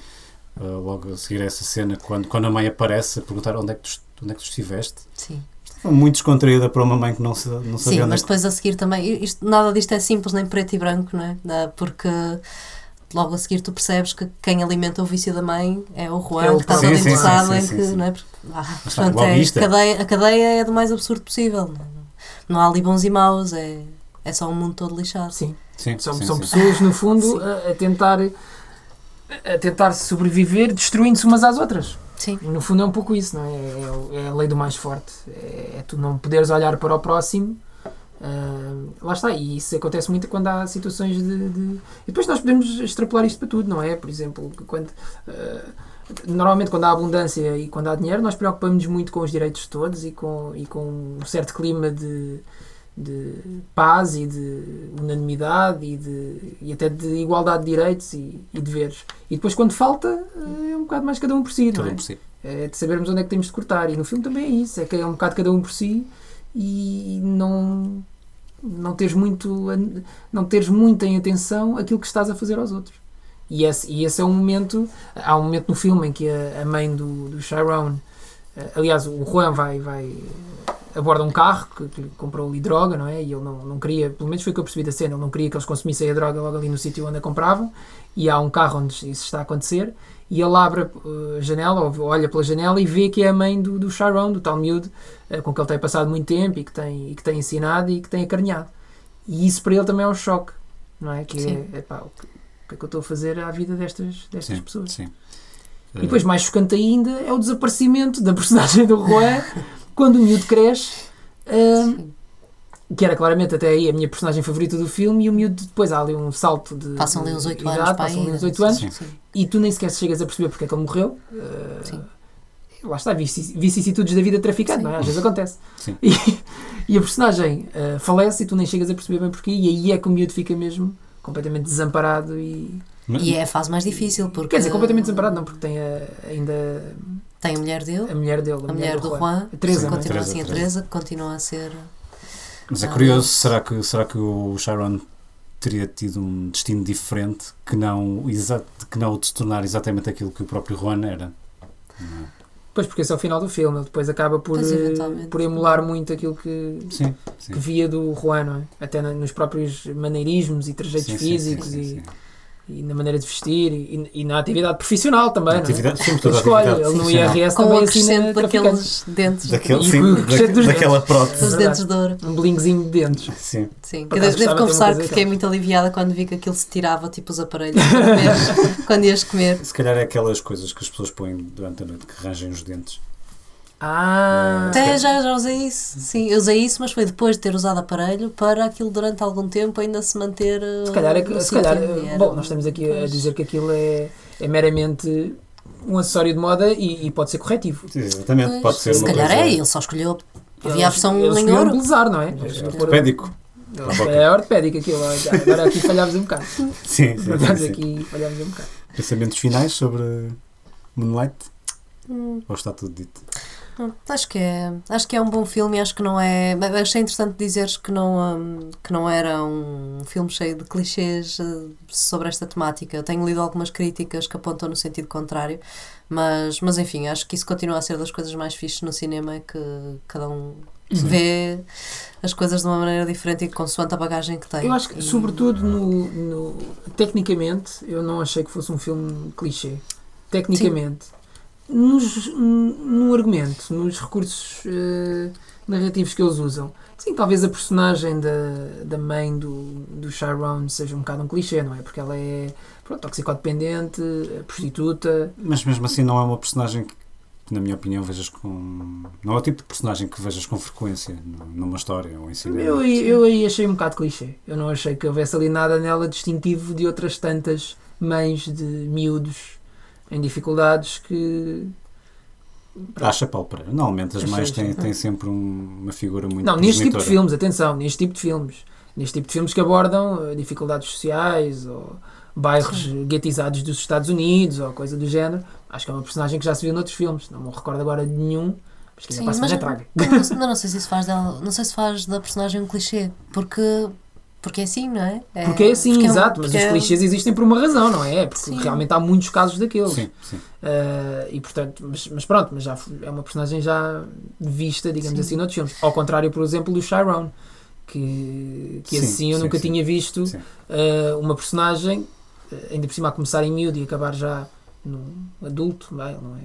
uh, logo a seguir a essa cena, quando, quando a mãe aparece a perguntar onde é que tu, onde é que tu estiveste. Sim. Estava muito descontraída para uma mãe que não, sa- não Sim, sabia mas é que... depois a seguir também, isto, nada disto é simples nem preto e branco, não é? Porque logo a seguir tu percebes que quem alimenta o vício da mãe é o Juan, É o que está todo Sim, sim, interessado sim, em sim, que, sim. não é? Ah, portanto, logo é, isto é- a, cadeia, a cadeia é do mais absurdo possível. Não, não há ali bons e maus, é, é só um mundo todo lixado. Sim. Sim, São, sim, são sim. pessoas, no fundo, a, a tentar a tentar sobreviver destruindo-se umas às outras. Sim. No fundo é um pouco isso, não é? É, é a lei do mais forte. É, é tu não poderes olhar para o próximo. ah, lá está, e isso acontece muito quando há situações de, de- E depois nós podemos extrapolar isto para tudo, não é? Por exemplo, quando. ah, Normalmente, quando há abundância e quando há dinheiro, nós preocupamos-nos muito com os direitos de todos e com, e com um certo clima de, de paz e de unanimidade e, de, e até de igualdade de direitos e, e deveres. E depois, quando falta, é um bocado mais cada um por si, Cada é? um por si. É de sabermos onde é que temos de cortar. E no filme também é isso, é que é um bocado cada um por si e não, não teres muito não teres muito em atenção aquilo que estás a fazer aos outros. E esse, e esse é um momento, há um momento no filme em que a, a mãe do, do Chiron, eh, aliás, o Juan vai, vai aborda um carro que, que comprou ali droga, não é? E ele não, não queria, pelo menos foi o que eu percebi da cena, ele não queria que eles consumissem a droga logo ali no sítio onde a compravam. E há um carro onde isso está a acontecer. E ele abre uh, a janela, ou olha pela janela e vê que é a mãe do, do Chiron, do tal miúdo, uh, com que ele tem passado muito tempo e que tem, e que tem ensinado e que tem acarinhado. E isso para ele também é um choque, não é? Que Sim. é, epá, que, é que eu estou a fazer à vida destas, destas Sim, pessoas? sim. E depois, mais chocante ainda, é o desaparecimento da personagem do Juan quando o miúdo cresce. um, Sim. que era claramente até aí a minha personagem favorita do filme, e o miúdo depois há ali um salto de. Passam ali uns de 8 idade, anos passam ali uns né? 8 anos, Sim. Sim. e tu nem sequer chegas a perceber porque é que ele morreu. Uh, Sim. Lá está, vici- vicissitudes da vida traficante, não é? Às vezes acontece. Sim. E, e a personagem uh, falece e tu nem chegas a perceber bem porquê, e aí é que o miúdo fica mesmo completamente desamparado e. Mas- E é a fase mais difícil, porque Quer dizer, completamente desamparado, não, porque tem a- ainda tem a mulher dele, a mulher dele, a mulher do Juan, a Teresa, não é? continua Teresa, assim, a Teresa. Que continua a ser. Mas é Ah, curioso, será que, será que o Chiron teria tido um destino diferente que não, exa que não o de se tornar exatamente aquilo que o próprio Juan era? Não é? Pois, porque esse é o final do filme, ele depois acaba por, Pois, eh, por emular muito aquilo que, Sim, sim. que via do Juan, não é? Até nos próprios maneirismos e trejeitos Sim, físicos sim, e, sim, sim. E na maneira de vestir e, e na atividade profissional também, Atividade, não é? a Escolhe, atividade ele no. IRS Com também o traficantes. daqueles dentes, Daquele, sim, o dos daquela prótese. dos dentes de ouro. Um blingzinho de dentes. Sim. Sim, eu devo, devo confessar que fiquei muito aliviada quando vi que aquilo se tirava, tipo os aparelhos, comer, quando ias comer. Se calhar é aquelas coisas que as pessoas põem durante a noite que arranjem os dentes. Ah! Até já, já usei isso, sim, eu usei isso, mas foi depois de ter usado aparelho para aquilo durante algum tempo ainda se manter. Se calhar, é se calhar eh, Era bom, um- nós estamos aqui a pois. dizer que aquilo é, é meramente um acessório de moda e, e pode ser corretivo. Exatamente, Pois, pode ser se uma calhar coisa... é, ele só escolheu Havia a versão em ouro. belezar, não é? Ortopédico. É ortopédico aquilo. Agora aqui falhámos um bocado. Sim, sim, sim, Nós sim. aqui falhámos um bocado. Pensamentos finais sobre Moonlight? Hum, Ou está tudo dito? Acho que é, acho que é um bom filme acho que não é. Achei interessante dizeres que não, hum, que não era um filme cheio de clichês eh, sobre esta temática. Eu tenho lido algumas críticas que apontam no sentido contrário, mas, mas enfim, acho que isso continua a ser das coisas mais fixes no cinema que cada um vê as coisas de uma maneira diferente e consoante a bagagem que tem. Eu acho que, sobretudo, no, no- tecnicamente, eu não achei que fosse um filme clichê. Tecnicamente. Nos, no argumento, nos recursos eh, narrativos que eles usam. Sim, talvez a personagem da, da mãe do, do Chiron seja um bocado um clichê, não é? Porque ela é pronto, toxicodependente, eh, prostituta. Mas mesmo assim não é uma personagem que, na minha opinião, vejas com... Não é o tipo de personagem que vejas com frequência nu- numa história ou em cinema. Eu, eu aí achei um bocado clichê. Eu não achei que houvesse ali nada nela distintivo de outras tantas mães de miúdos em dificuldades que. Acha Paulo Pereira. Normalmente as Achei, mães têm, têm sempre um- uma figura muito Não, neste tipo de filmes, atenção, neste tipo de filmes. Neste tipo de filmes que abordam eh, dificuldades sociais ou bairros guetizados dos Estados Unidos ou coisa do género. Acho que é uma personagem que já se viu noutros filmes. Não me recordo agora de nenhum. Mas que Sim, ainda mas, é traga. mas não, mas não sei se isso faz dela, não sei se faz da personagem um clichê, porque porque é assim, não é? É- Porque é assim, porque é um- exato, mas os é- clichês existem por uma razão, não é? Porque Sim. realmente há muitos casos daqueles. Sim, sim. Uh, e portanto, mas, mas pronto, mas já é uma personagem já vista, digamos Sim. assim, noutros filmes. Ao contrário, por exemplo, do Chiron, que, que Sim, assim eu sim, nunca sim. tinha visto uh, uma personagem, uh, ainda por cima a começar em miúdo e acabar já no adulto, bem, ele não é,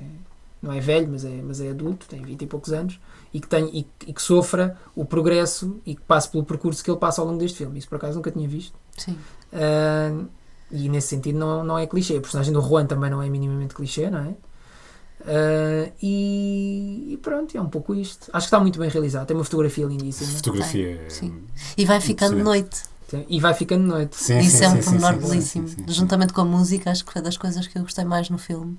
não é velho, mas é, mas é adulto, tem 20 e poucos anos, e que, tem, e, que- e que sofra o progresso e que passe pelo percurso que ele passa ao longo deste filme. Isso por acaso nunca tinha visto. Sim. Uh, e nesse sentido não, não é clichê. A personagem do Juan também não é minimamente clichê, não é? Uh, e, e pronto, é um pouco isto. Acho que está muito bem realizado. Tem uma fotografia lindíssima. Fotografia. é- Sim. E vai ficando de noite. E vai ficando de noite. Sim, Isso sim, é um pormenor sim, sim, belíssimo. sim, sim, sim. Juntamente com a música, acho que foi das coisas que eu gostei mais no filme.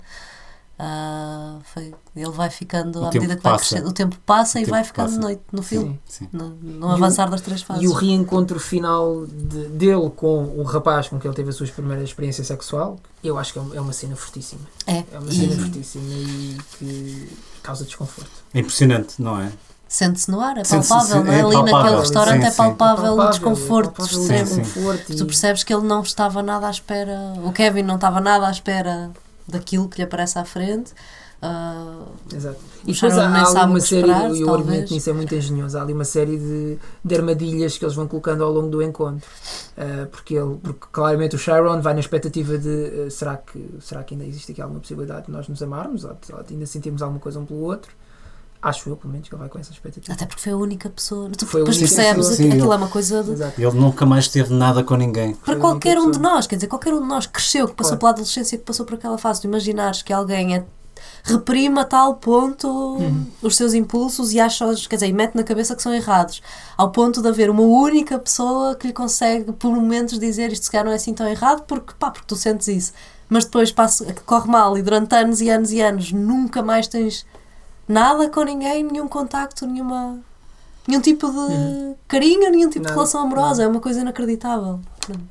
Ah, foi, ele vai ficando, O à tempo medida que vai passa. crescendo, o tempo passa O e tempo vai ficando passa. de noite no filme, Sim. Sim. no, no E o- avançar das três fases. E o reencontro final de- dele com o rapaz com que ele teve a sua primeira experiência sexual, eu acho que é uma, é uma cena fortíssima. é, É uma e cena fortíssima e que causa desconforto. É impressionante, não é? sente-se no ar, é palpável, não é? é Ali palpável, naquele restaurante sim, é sim. palpável o Palpável, desconforto palpável o extremo. sim. desconforto e- Tu percebes que ele não estava nada à espera, o Kevin não estava nada à espera daquilo que lhe aparece à frente. Ah, Exato. E depois há, há uma série, esperar, e o argumento nisso é muito engenhoso, há ali uma série de, de armadilhas que eles vão colocando ao longo do encontro. Ah, porque, ele, porque claramente o Sharon vai na expectativa de ah, será, que, será que ainda existe aqui alguma possibilidade de nós nos amarmos ou, de- ou de ainda sentirmos alguma coisa um pelo outro. Acho eu, pelo menos, que ele vai com essa expectativa. até porque foi a única pessoa. Tu Foi depois percebes pessoa. Sim, aquilo é uma coisa de, Exato. Ele nunca mais teve nada com ninguém. para Foi a qualquer um de pessoa. nós, quer dizer, qualquer um de nós que cresceu, que passou Claro. pela adolescência, que passou por aquela fase, tu imaginares que alguém é, reprime a tal ponto Uhum. os seus impulsos e acha-os, quer dizer, e mete na cabeça que são errados, ao ponto de haver uma única pessoa que lhe consegue por momentos dizer isto se calhar não é assim tão errado, porque pá, porque tu sentes isso, mas depois passa, corre mal e durante anos e anos e anos nunca mais tens nada com ninguém, nenhum contacto, nenhuma nenhum tipo de carinho, nenhum tipo de relação amorosa, é uma coisa inacreditável.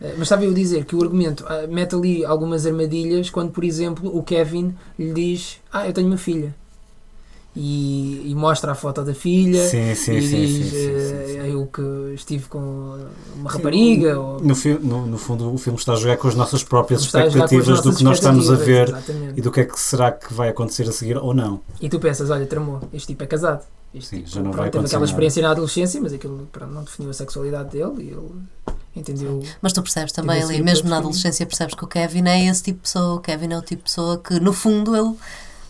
Eh, Mas estava eu a dizer que o argumento ah, mete ali algumas armadilhas quando, por exemplo, o Kevin lhe diz: Ah, eu tenho uma filha. E, e mostra a foto da filha Sim, sim, e sim, diz: sim, sim, eh, sim, sim. Eu que estive com uma rapariga. ou, No, no, no fundo, o filme está a jogar com as nossas próprias expectativas do que nós estamos a ver exatamente. e do que é que será que vai acontecer a seguir ou não. E tu pensas: Olha, tramou, este tipo é casado. Este Sim, tipo, já não pronto, vai teve aquela nada. experiência na adolescência, mas aquilo pronto, não definiu a sexualidade dele e ele entendeu. Mas tu percebes também ali, mesmo na adolescência, percebes que o Kevin é esse tipo de pessoa. O Kevin é o tipo de pessoa que, no fundo, ele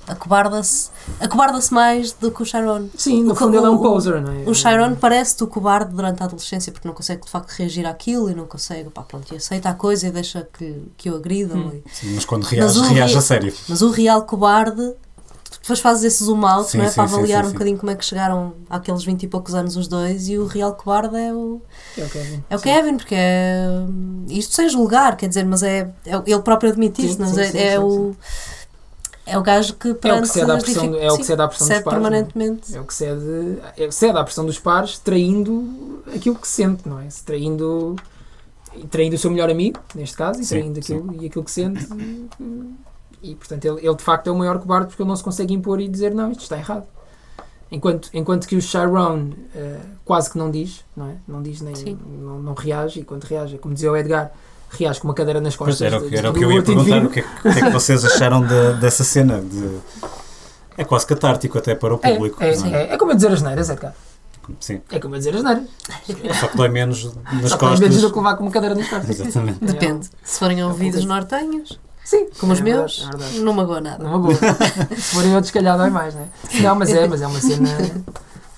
acobarda-se acobarda-se mais do que o Sharon. Sim, no O fundo ele é um poser, não é? O Sharon parece-te o cobarde durante a adolescência porque não consegue de facto reagir àquilo e não consegue, pá, pronto, e aceita a coisa e deixa que, que o agridam. Hum. e- Sim, mas quando reage, o reage a sério. Mas o real cobarde, tu depois fazes esse zoom out, Sim, não é? sim, para avaliar sim, um sim. bocadinho como é que chegaram àqueles 20 e poucos anos os dois e o real cobarde é o, É o Kevin. É o Sim. Kevin, porque é. Isto sem julgar, quer dizer, mas é. é- ele próprio admite isso, mas sim, é, sim, é sim, o. É o gajo que É o perante que cede à as pressão, dific- é o que cede à pressão dos cede pares. não é? permanentemente. É o que cede, é o que cede à pressão dos pares, traindo aquilo que sente, não é? Se Traindo, traindo o seu melhor amigo, neste caso, e Sim, traindo aquilo, e aquilo que sente. E, e, portanto, ele, ele de facto é o maior cobarde porque ele não se consegue impor e dizer não, isto está errado. Enquanto, enquanto que o Chiron eh, quase que não diz, não é? Não diz nem não, não reage, e quando reage, como dizia o Edgar, reage com uma cadeira nas costas. Pois era, que- de- era o do que eu ia perguntar, o que, é, que- o que é que vocês acharam de- dessa cena? De... É quase catártico até para o É, público. é, não é? é, é como eu dizer as neiras, Edgar. Sim, É como eu dizer as neiras. só que dói menos nas Só que às costas. vezes eu levar com uma cadeira nas costas. Exatamente. Depende. Se forem ouvidos nortenhos, Sim, como os é meus, verdade, é não magoa nada. Numa boa. Se forem outros, se calhar dói mais, não é? Não, mas é, mas é uma cena.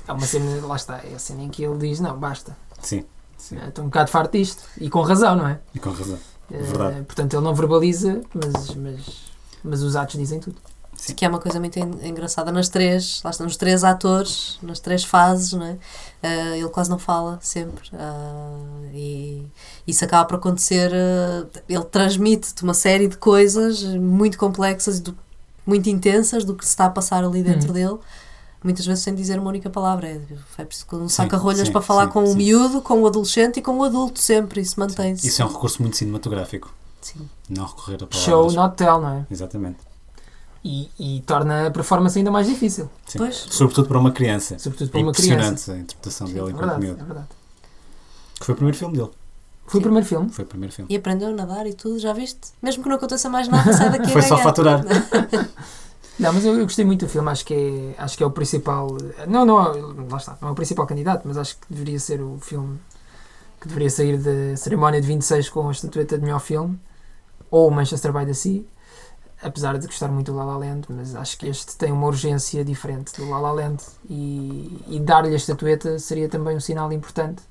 É uma cena, lá está, é a cena em que ele diz: não, basta. Sim, sim. Eh, Estou um bocado farto disto. E com razão, não é? E com razão. Eh, Verdade. portanto, ele não verbaliza, mas, mas, mas os atos dizem tudo. Sim. Que é uma coisa muito en- engraçada nas três, lá estão os três atores, nas três fases, não é? Ah, ele quase não fala sempre. ah, e isso acaba por acontecer. ah, ele transmite-te uma série de coisas muito complexas e do- muito intensas do que se está a passar ali dentro Uhum. dele. Muitas vezes sem dizer uma única palavra. É, é preciso um Sim, saca-rolhas sim, para falar sim, com o sim. miúdo, com o adolescente e com o adulto sempre. Isso mantém-se. Isso é um recurso muito cinematográfico. Sim. Não recorrer a palavras. Show, not tell, não é? Exatamente. E, e torna a performance ainda mais difícil. Sim. Pois. Sobretudo para uma criança. Sobretudo para É uma criança. impressionante a interpretação Sim, dele é enquanto verdade, é miúdo. verdade. Que foi o primeiro filme dele. Foi o primeiro filme. Foi o primeiro filme. E aprendeu a nadar e tudo, já viste? Mesmo que não aconteça mais nada, sai daqui Foi a só faturar. Não, mas eu, eu gostei muito do filme, acho que, é, acho que é o principal. Não, não, lá está, não é o principal candidato, mas acho que deveria ser o filme que deveria sair da cerimónia de 26 com a estatueta de melhor filme, ou Manchester by the Sea, apesar de gostar muito do La La Land, mas acho que este tem uma urgência diferente do La La Land e, e dar-lhe a estatueta seria também um sinal importante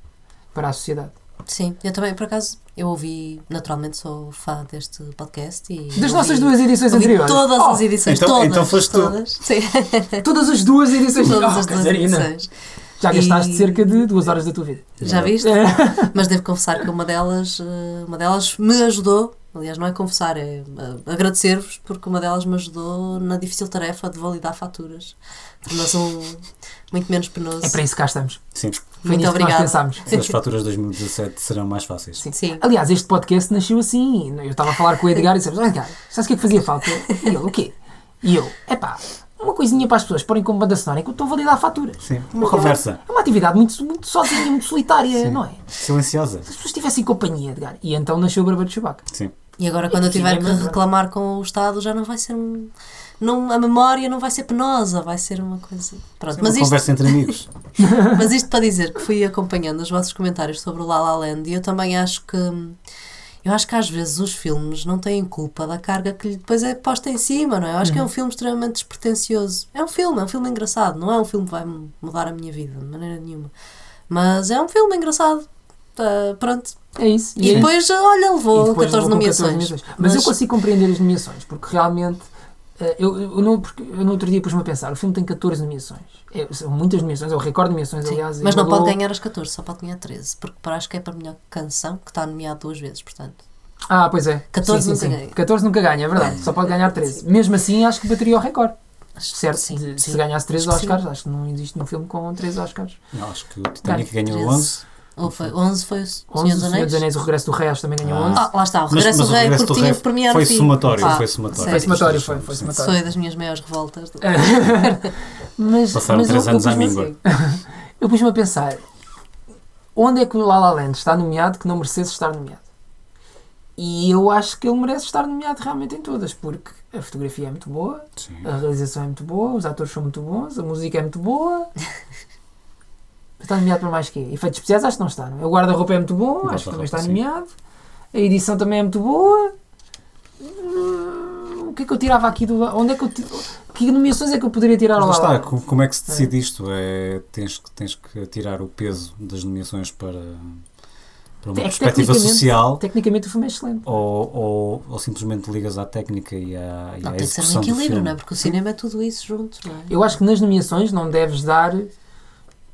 para a sociedade. Sim, eu também, por acaso, eu ouvi, naturalmente sou fã deste podcast e. Das ouvi- nossas duas edições ouvi anteriores. Todas Oh, as edições, então- todas. então foste tu. todas. Sim, Todas as duas edições todas Oh, as duas Catarina, edições. Já gastaste E- cerca de duas horas da tua vida. Já viste? É. Mas devo confessar que uma delas, eh, uma delas me ajudou. Aliás, não é confessar, é eh, agradecer-vos, porque uma delas me ajudou na difícil tarefa de validar faturas. Tornou-se um muito menos penoso. É para isso que cá estamos. Sim. Foi Muito nisto que nós obrigada. pensámos. As faturas de 2017 serão mais fáceis. Sim. Sim. Aliás, este podcast nasceu assim. Eu estava a falar com o Edgar e disse: Olha, Edgar, sabes o que é que fazia falta? E ele: O quê? E eu: Epá, uma coisinha para as pessoas porem como banda sonora é que eu estou a validar faturas. Sim. Uma conversa. É uma atividade muito, muito sozinha, muito solitária, Sim. não é? Silenciosa. Se as pessoas tivessem companhia, Edgar. E então nasceu o Barba de Chewbacca. Sim. E agora, quando eu Sim, tiver é que reclamar com o Estado, já não vai ser um. Não, a memória não vai ser penosa, vai ser uma coisa. Pronto, Sim, mas uma isto, conversa entre amigos. mas isto para dizer que fui acompanhando os vossos comentários sobre o La La Land e eu também acho que. Eu acho que às vezes os filmes não têm culpa da carga que lhe depois é posta em cima, não é? Eu acho que é um filme extremamente despretensioso. É um filme, é um filme engraçado, não é um filme que vai mudar a minha vida de maneira nenhuma. Mas é um filme engraçado. Pronto. É isso. E, é isso. depois, olha, levou depois 14 levou com nomeações. Mas, mas eu consigo compreender as nomeações, porque realmente. eh, Eu, eu, não, porque eu no outro dia pus-me a pensar, o filme tem 14 nomeações. É, são muitas nomeações, é o recorde de nomeações, Sim, aliás. mas não pode ganhar as 14, só pode ganhar 13, porque para acho que é para a melhor canção, que está nomeado duas vezes, portanto. Ah, pois é. 14 Sim, sim, nunca sim. ganha. 14 nunca ganha, é verdade. Só pode ganhar 13. Mesmo assim, acho que bateria o recorde. Certo? Sim, De- sim. Se ganhasse 13 Acho. Oscars, acho que não existe um filme com 13 Oscars. Eu acho que o Titanic ganhou 13. 11. Ou foi, 11 foi o 11, Senhor o dos Senhor dos Anéis. Anéis, o Regresso do Rei, acho que também ganhou Ah, 11. lá está, o Mas- regresso mas do o rei, Regresso porque do tinha que premiar foi o fim. somatório, Ah, foi somatório. Foi sério. somatório, foi, foi Sim. somatório. Foi das minhas maiores revoltas. do- Mas, Passaram mas três eu- anos eu à pus-me- míngua. Eu pus-me a pensar, onde é que o La La Land está nomeado que não merecesse estar nomeado? E eu acho que ele merece estar nomeado realmente em todas, porque a fotografia é muito boa, Sim. a realização é muito boa, os atores são muito bons, a música é muito boa. Está nomeado para mais quê? Efeitos especiais acho que não está. Não? é? O guarda-roupa é muito bom, acho que também está nomeado. A edição também é muito boa. Hum, O que é que eu tirava aqui do. Onde é que eu. ti- Que nomeações é que eu poderia tirar lá está, como é que se decide isto? É, tens, que- tens que tirar o peso das nomeações para, para uma É que perspectiva tecnicamente- social Tecnicamente o filme é excelente. ou, ou, ou simplesmente ligas à técnica e à, e Não, à tem de ser um equilíbrio, não é? Porque o cinema é tudo isso junto, não é? Eu acho que nas nomeações não deves dar.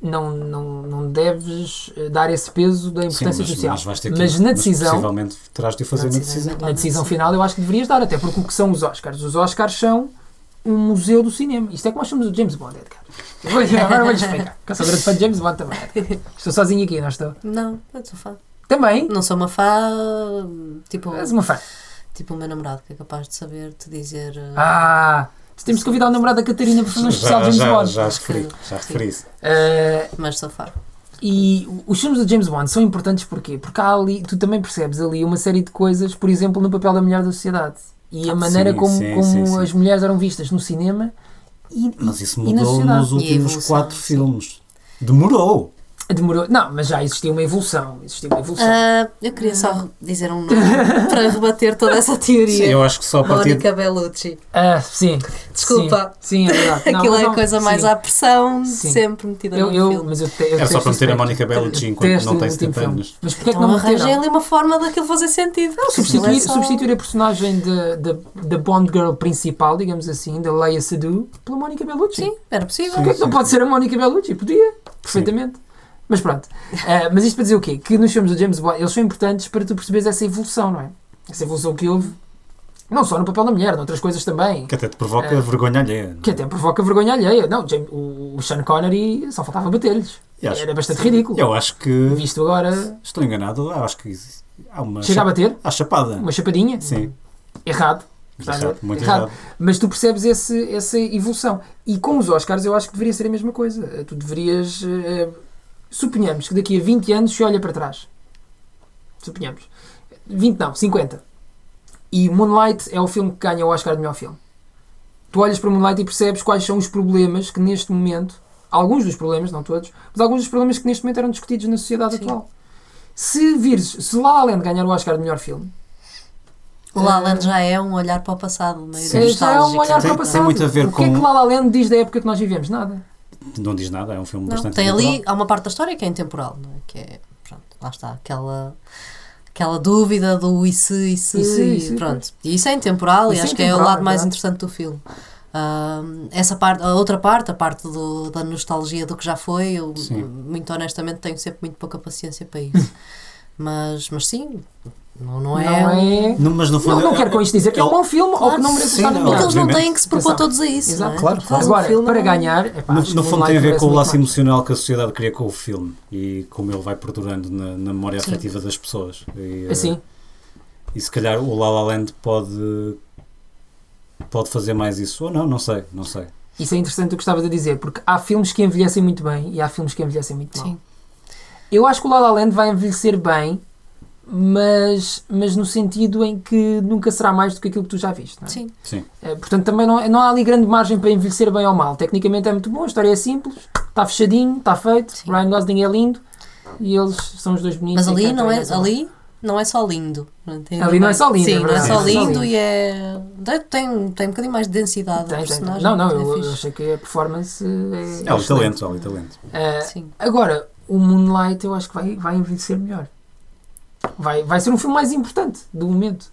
Não, não, não deves eh, dar esse peso da Sim, importância mas, social. mas, vais ter que, Mas na decisão, possivelmente terás de o fazer Na na decisão, decisão. na decisão final, eu acho que deverias dar, até porque o que são os Oscars? Os Oscars são um museu do cinema. Isto é como nós somos o James Bond, Edgar. Vou- Agora vou-lhe explicar. Que eu sou grande fã de James Bond também. Edgar. Estou sozinho aqui, não estou? Não, eu sou fã. Também. Não sou uma fã, tipo, És uma fã. tipo o meu namorado, que é capaz de saber te dizer. uh, Ah, temos de convidar o namorado da Catarina para fazer um especial Já, James já, Bond. já referi, já referi isso. Eh, Mas sou fã. E os filmes do James Bond são importantes porquê? Porque há ali, tu também percebes ali uma série de coisas, por exemplo, no papel da mulher da sociedade. E a Ah, maneira sim, como, sim, como sim, sim. as mulheres eram vistas no cinema e, Mas isso e na mudou nos últimos evolução, quatro sim. filmes. Demorou. Demorou. Não, mas já existia uma evolução. Existia uma evolução. Ah, eu queria só dizer um nome para rebater toda essa teoria. Sim, eu acho que só a partir Mónica Bellucci. Ah, sim. Desculpa. Sim, sim é verdade. Não, Aquilo mas é a não- coisa mais sim. à pressão, Sim. sempre metida Eu, no eu, filme. mas eu, te, eu É só para meter a Mónica. Bellucci enquanto não tem o último 70 filme. anos. Mas porquê é que Então não arranjem meteram? ali uma forma daquilo fazer sentido. Aquilo Substituir, é só- substituir a personagem da da- da Bond Girl principal, digamos assim, da Leia Sadu, pela Mónica Bellucci. Sim, era possível. Porquê é que não pode ser a Mónica Bellucci? Podia, perfeitamente. Mas pronto. Ah, mas isto para dizer o quê? Que nos filmes do James Bond, eles são importantes para tu perceberes essa evolução, não é? Essa evolução que houve, não só no papel da mulher, noutras coisas também. Que até te provoca É. vergonha alheia. Que até provoca vergonha alheia. Não, James- o, o Sean Connery só faltava bater-lhes. Era bastante ridículo. Eu acho que. Visto agora, Estou enganado, acho que há uma. chega a bater, Há chapada. uma chapadinha, Sim, errado. Ver? errado, muito errado. Mas tu percebes esse, essa evolução. E com os Oscars eu acho que deveria ser a mesma coisa. Tu deverias. eh, suponhamos que daqui a 20 anos se olha para trás. Suponhamos. 20 não, 50. E Moonlight é o filme que ganha o Oscar de melhor filme. Tu olhas para Moonlight e percebes quais são os problemas que neste momento, alguns dos problemas, não todos, mas alguns dos problemas que neste momento eram discutidos na sociedade Sim. atual. Se vires, se La La Land ganhar o Oscar de melhor filme, O La La Land já é um olhar para o passado, meio Sim. já é um olhar Tem- para o tem passado. muito a ver o que é com- que La La Land diz da época que nós vivemos? Nada. Não diz nada, é um filme Não, bastante tem ali, há uma parte da história que é intemporal, não é? que é, pronto, lá está, aquela, aquela dúvida do e se, e se, E se, e e se, pronto. E isso é intemporal e Isso é acho que é o lado é mais interessante do filme. Ahm, essa parte, a outra parte, a parte do- da nostalgia do que já foi, eu Sim. muito honestamente tenho sempre muito pouca paciência para isso. mas, mas sim, não, não é. Não é. Não, mas no fundo. Não, não é- quero com isto dizer que é um bom filme ou Claro que não merece estar não, nomeado. Porque eles não têm que se propor todos a isso. Exato, não é? claro, um Agora, filme, para não- ganhar, epá, No, no fundo tem a ver com o laço mais. emocional que a sociedade cria com o filme e como ele vai perdurando na, na memória Sim. afetiva das pessoas. E, Assim, e se calhar o La La Land pode, pode fazer mais isso ou não, não sei, não sei. isso é interessante o que estavas a dizer, porque há filmes que envelhecem muito bem e há filmes que envelhecem muito mal. Sim. Eu acho que o La La Land vai envelhecer bem, mas, mas no sentido em que nunca será mais do que aquilo que tu já viste. Não é? Sim. Sim. Eh, Portanto, também não, não há ali grande margem para envelhecer bem ou mal. Tecnicamente é muito bom, a história é simples, está fechadinho, está feito, Sim. Ryan Gosling é lindo e eles são os dois bonitos. Mas ali não é, dançam. ali não é só lindo. não tem Ali não é só lindo, Sim, é não é só lindo e é. Tem, tem um bocadinho mais de densidade Tem, o personagem. Não, não, é eu, eu achei que a performance é. É excelente. talento, é ali talento. Sim. Agora, o Moonlight eu acho que vai, vai envelhecer melhor. Vai, vai ser um filme mais importante do momento.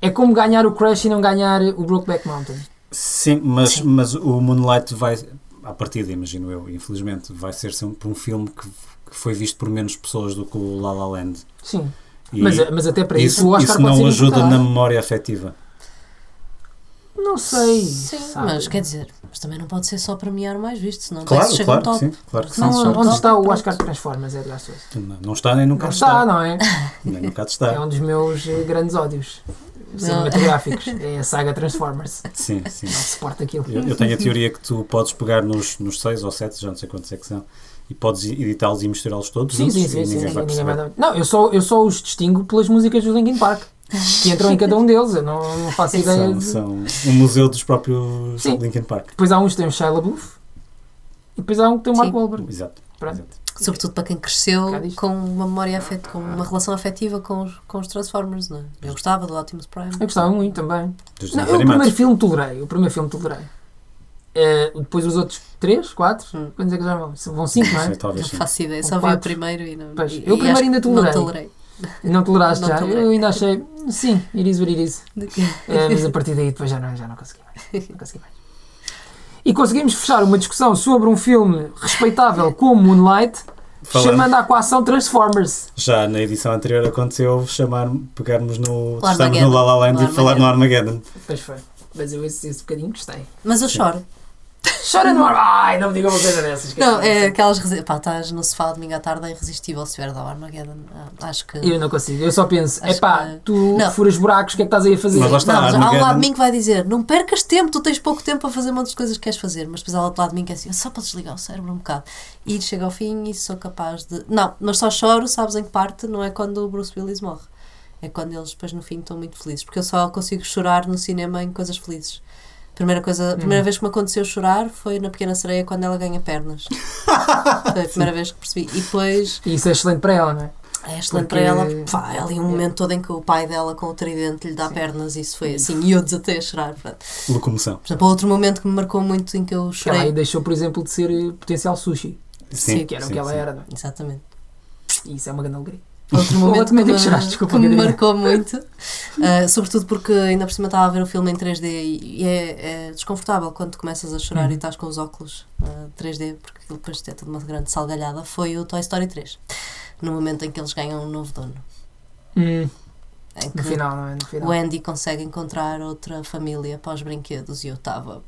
É como ganhar o Crash e não ganhar o Brokeback Mountain. Sim, mas, Sim. mas o Moonlight vai, à partida, imagino eu, infelizmente, vai ser sempre um filme que, que foi visto por menos pessoas do que o La La Land. Sim. E Mas, mas até para isso, isso, o Oscar isso não ajuda na memória afetiva. Não sei. Sim, sabe? mas quer dizer, mas também não pode ser só premiar o mais visto, senão Claro, chega claro, um top. sim, claro que sim. Não, Não, onde está o. Oscar de Transformers, Edgar Souza? Não, não está nem nunca Não está. está, não é? Nem nunca É está. um dos meus eh, grandes ódios cinematográficos. É a saga Transformers. Sim, sim. Não suporto aquilo. Eu, eu tenho a teoria que tu podes pegar nos, nos seis ou sete, já não sei quantos é que são, e podes editá-los e misturá-los todos Sim, juntos sim, sim. e sim, ninguém sim, vai ninguém vai dar- Não, eu só, eu só os distingo pelas músicas do Linkin Park. Que entram em cada um deles. Eu não, não faço ideia São, de... são um museu dos próprios Sim. Linkin Park. Depois há uns que têm o Shia LaBeouf. E depois há um que tem o Mark Sim. Wahlberg. Exato. Pronto. exato. Sobretudo para quem cresceu com uma memória afetiva, com uma relação afetiva com os, com os Transformers, não é? Eu gostava do Optimus Prime. Eu gostava muito também. Dos Não, eu o primeiro filme tolerei. O primeiro filme tolerei. Eh, depois os outros três, quatro, Hum. quantos é que já vão? Vão cinco, não Não sei, é? talvez Não sim. faço ideia, só vi o primeiro e não. Pois, e- eu e primeiro ainda que Não tolerei. E não toleraste Não já. tolerei. Eu ainda achei, sim, it is what it is. Eh, mas a partir daí depois já não, já não consegui mais. Não consegui mais. E conseguimos fechar uma discussão sobre um filme respeitável como Moonlight, Falando- chamando à coação Transformers. Já na edição anterior aconteceu chamar, pegarmos no. Estamos no. La La Land No e falar no Armageddon. Pois foi. Mas eu esse, esse bocadinho gostei. Mas eu choro. Chora no ar! Ai, não me diga uma coisa dessas. Não, é é aquelas. resi- Pá, estás no sofá domingo à tarde, é irresistível se vier da Armageddon. Ah, Acho que. Eu não consigo. Eu só penso, Acho epá, que- tu Não. furas buracos, o que é que estás aí a fazer? Mas lá está. Não, mas há um lado de mim que vai dizer não percas tempo, tu tens pouco tempo para fazer muitas coisas que queres fazer, mas depois há outro lado de mim que é assim, só para desligar o cérebro um bocado. E chega ao fim e sou capaz de. Não, mas só choro, sabes em que parte? Não é quando o Bruce Willis morre. É quando eles depois no fim estão muito felizes. Porque eu só consigo chorar no cinema em coisas felizes. Primeira, coisa, a primeira vez que me aconteceu chorar foi na Pequena Sereia quando ela ganha pernas. foi a primeira vez que percebi. E depois E isso é excelente para ela, não é? é excelente Porque- para ela. Pá, é ali um momento todo em que o pai dela com o tridente lhe dá pernas. Isso foi assim. E eu desatei a chorar. Portanto, Locomoção. por exemplo, outro momento que me marcou muito em que eu Que ela chorei. deixou, por exemplo, de ser eh, potencial sushi, Sim, que era o sim, que ela sim. era, não é? Exatamente. E isso é uma grande alegria. Outro Ou momento que, me, choraste, desculpa, que me marcou muito, uh, sobretudo porque ainda por cima estava a ver o filme em 3D e é, é desconfortável quando começas a chorar Uhum. e estás com os óculos uh, 3D, porque aquilo depois é tudo uma grande salgalhada. Foi o Toy Story 3, no momento em que eles ganham um novo dono. Hum, Em no final, não é? No final. o Andy consegue encontrar outra família para os brinquedos e eu estava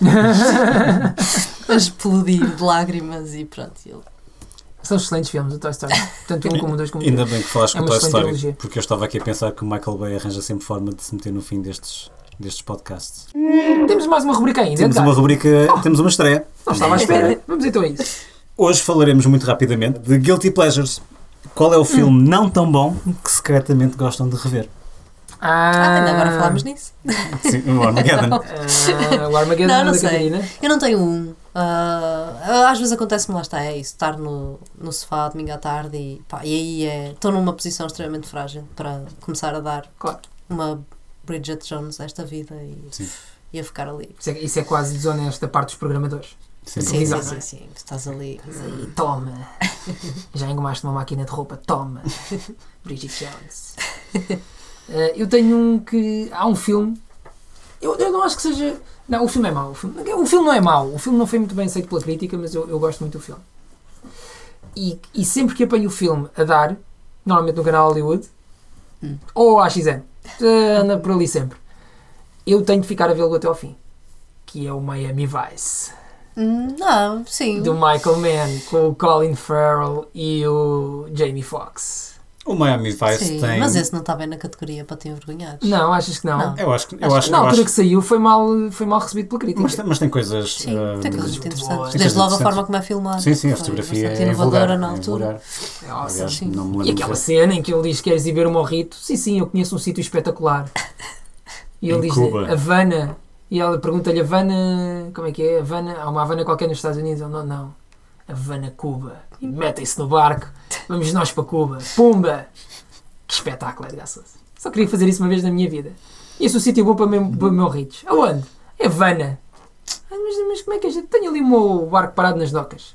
a explodir de lágrimas e pronto. Eu, São excelentes filmes, o Toy Story. Tanto um como o dois como Ainda bem que falaste É com o Toy Story, trilogia. porque eu estava aqui a pensar que o Michael Bay arranja sempre forma de se meter no fim destes, destes podcasts. Temos mais uma rubrica ainda. Temos Edgar. uma rubrica, temos uma estreia. Não estava à espera. Vamos então a isso. Hoje falaremos muito rapidamente de Guilty Pleasures. Qual é o filme não tão bom que secretamente gostam de rever? ah, ainda agora falámos nisso. Sim, o Armageddon. Ah, o Armageddon Não, não da sei. Catarina. Eu não tenho um. Ah, às vezes acontece-me lá está, é isso, estar no, no sofá domingo à tarde e, pá, e aí é. Estou numa posição extremamente frágil para começar a dar Claro. uma Bridget Jones desta vida e, Sim. e a ficar ali. Isso é, isso é quase desonesto da parte dos programadores. Sim. Sim, Sim, sim, sim, estás ali. E toma. Já engomaste uma máquina de roupa. Toma. Bridget Jones. Eh, eu tenho um que. Há um filme. Eu, eu não acho que seja. Não, o filme é mau. O filme, o filme não é mau. O filme não foi muito bem aceito pela crítica, mas eu, eu gosto muito do filme. E, e sempre que apanho o filme a dar, normalmente no canal Hollywood, Hum. ou à XN, eh, anda por ali sempre, eu tenho de ficar a vê-lo até ao fim. Que é o Miami Vice. Hum, Não, sim. do Michael Mann com o Colin Farrell e o Jamie Foxx. O Miami Vice Sim, tem. mas esse não está bem na categoria para te envergonhares. Não, achas que não? Não. Eu acho que. Eu Acho acho, Na eu altura acho que saiu foi mal, foi mal recebido pela crítica. mas, tem- mas tem coisas. Sim, ah, tem coisas muito interessantes. Tem Desde coisas logo a interessantes. forma como é filmado. Sim, sim, a fotografia é inovadora vulgar. na é altura. É awesome. Aliás, sim. não me E aquela cena em que ele diz que quer exibir o morrito. Sim, sim, eu conheço um sítio espetacular. E ele Em diz Cuba. Havana. E ela pergunta-lhe Havana. Como é que é? Havana. Há uma Havana qualquer nos Estados Unidos? Ele não, não. Havana, Cuba. E metem-se no barco. Vamos nós para Cuba. Pumba! Que espetáculo, Edgar Sousa. Só queria fazer isso uma vez na minha vida. E esse é o sítio bom para, meu, para morritos. Aonde? É Havana. Ah, mas, mas como é que a gente. Tenho ali o meu barco parado nas docas.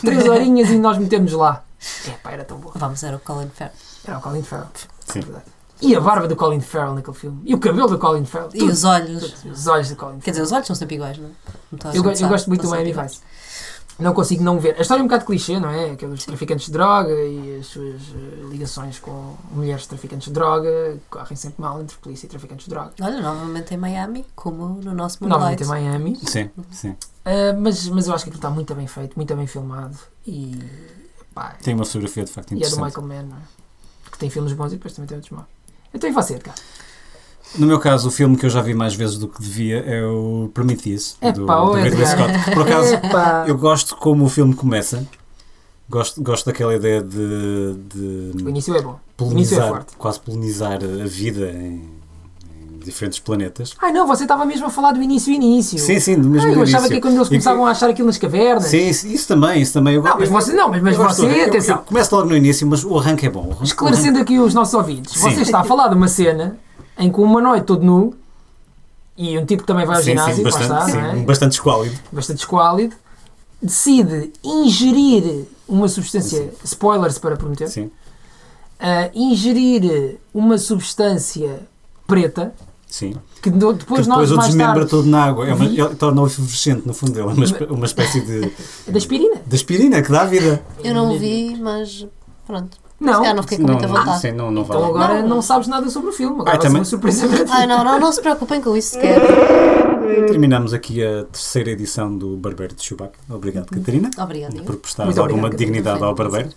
Três horinhas e nós metemos lá. É pá, era tão bom. Vamos, era o Colin Farrell. Era o Colin Farrell. Sim. É verdade. E a barba do Colin Farrell naquele filme. E o cabelo do Colin Farrell. E Tudo. os olhos. Tudo. Os olhos do Colin Quer dizer, Farrell. os olhos são sempre iguais, não é? Eu, eu gosto muito do Miami Vice. Não consigo não ver. A história é um bocado clichê, não é? Aqueles traficantes de droga e as suas eh, ligações com mulheres traficantes de droga correm sempre mal entre polícia e traficantes de droga. Olha, novamente em Miami, como no nosso Novamente Moonlight. em Miami. Sim, sim. Ah, mas, mas eu acho que aquilo está muito bem feito, muito bem filmado. E, pá, Tem uma fotografia de facto e é do interessante. Michael Mann, não é? Que tem filmes bons e depois também tem outros maus. Então e você, cara? No meu caso, o filme que eu já vi mais vezes do que devia é o Prometheus, Epá, do, ô, do Ridley. Scott. Por acaso, Epá. eu gosto como o filme começa. Gosto, gosto daquela ideia de, de O início é bom. O início é polinizar, forte. quase polinizar a vida em, em diferentes planetas. Ai não, você estava mesmo a falar do início início. Sim, sim, do mesmo Ah, eu achava início. que é quando eles começavam a achar aquilo nas cavernas. Sim, isso, isso também, isso também. Eu, Não, mas eu- você, não, mas, mas eu você, do- eu- atenção, eu começo logo no início, mas o arranque é bom. O arranque- esclarecendo aqui os nossos ouvidos, Sim. você está a falar de uma cena em que um humanoide todo nu e um tipo que também vai ao sim, ginásio, sim, bastante, está, sim, não é? bastante esquálido. bastante esquálido, decide ingerir uma substância, spoilers para prometer, Sim, ah, ingerir uma substância preta sim. que do- Que depois, depois nós o desmembra tarde todo na água. É uma, vi- ele torna-o efervescente, no fundo. É uma, uma espécie de, da aspirina. de aspirina que dá vida. Eu não vi, mas pronto. Não. Não fiquei com muita vontade. sim, não, não Então vale. agora Não. não sabes nada sobre o filme. Agora Ah, ser também- uma surpresa para ti. Ai não, não, não se preocupem com isso sequer. Terminamos aqui a terceira edição do Barbeiro de Chewbacca. Obrigado, Catarina, Obrigada. por prestar alguma obrigado, dignidade ao barbeiro.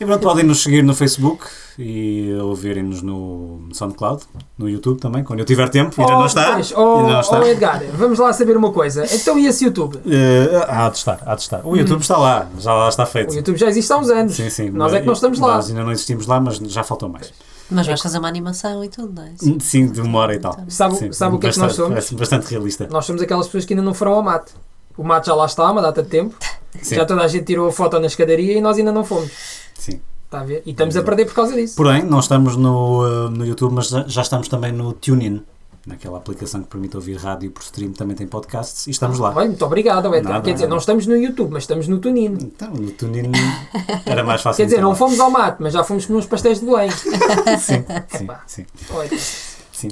E pronto, podem nos seguir no Facebook e ouvirem-nos no SoundCloud, no YouTube também, quando eu tiver tempo. Ainda Oh, não está. pois, oh, Ainda não está. oh, Edgar, vamos lá saber uma coisa. Então e esse YouTube? Eh, há de estar, há de estar. O YouTube está lá, já lá está feito. O YouTube já existe há uns anos. Sim, sim. Nós é que não estamos lá. Nós ainda não existimos lá, mas já faltam mais. Mas vais fazer uma animação e tudo, não é? Sim, de uma hora e tal. Sabe, Sim, sabe o que é que nós somos? Bastante realista. Nós somos aquelas pessoas que ainda não foram ao mate. O mate já lá está há uma data de tempo. Sim. Já toda a gente tirou a foto na escadaria e nós ainda não fomos. Sim. Está a ver? E estamos a perder por causa disso. Porém, não estamos no, eh, no YouTube, mas já, estamos também no TuneIn, naquela aplicação que permite ouvir rádio por stream, também tem podcasts e estamos lá. Muito obrigado. Nada, Quer dizer, nada. não estamos no YouTube, mas estamos no Tunino. Então, no TuneIn era mais fácil. Quer dizer, não fomos ao mate, mas já fomos comer uns pastéis de Belém. Sim, sim, sim, sim.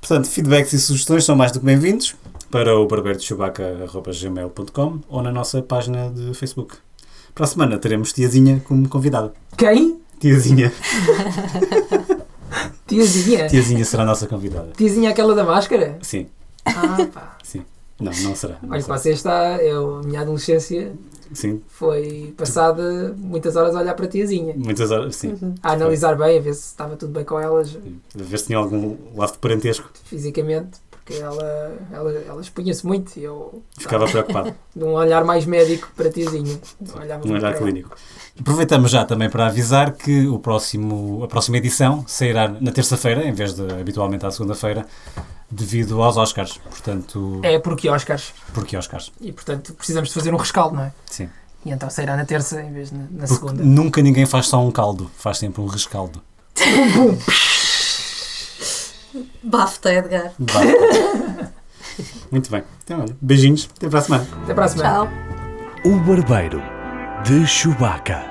Portanto, feedbacks e sugestões são mais do que bem-vindos para o barbeirodechubaca.gmail.com ou na nossa página de Facebook. Para a semana teremos Tiazinha como convidada. Quem? Tiazinha. Tiazinha. Tiazinha será a nossa convidada. Tiazinha aquela da máscara? Sim, Ah, pá. sim. Não, não será. Não Olha, será. você está. Eu, a minha adolescência Sim, foi passada muitas horas a olhar para a tiazinha. muitas horas, sim. A analisar bem, a ver se estava tudo bem com elas A ver se tinha algum laço de parentesco. fisicamente, porque ela, ela, ela expunha-se muito e eu Ficava preocupado. de um olhar mais médico para. Olhava Um olhar para ela. clínico. Aproveitamos já também para avisar que o próximo, a próxima edição sairá na terça-feira, em vez de habitualmente à segunda-feira, devido aos Oscars. Portanto, É porque Oscars. porque Oscars? E portanto precisamos de fazer um rescaldo, não é? Sim. E então sairá na terça em vez de na, na segunda. nunca ninguém faz só um caldo, faz sempre um rescaldo. Bafta, Edgar. Vá. Muito bem. Então, olha, beijinhos. Até para a semana. Até para a semana. Tchau. O Barbeiro de Chewbacca.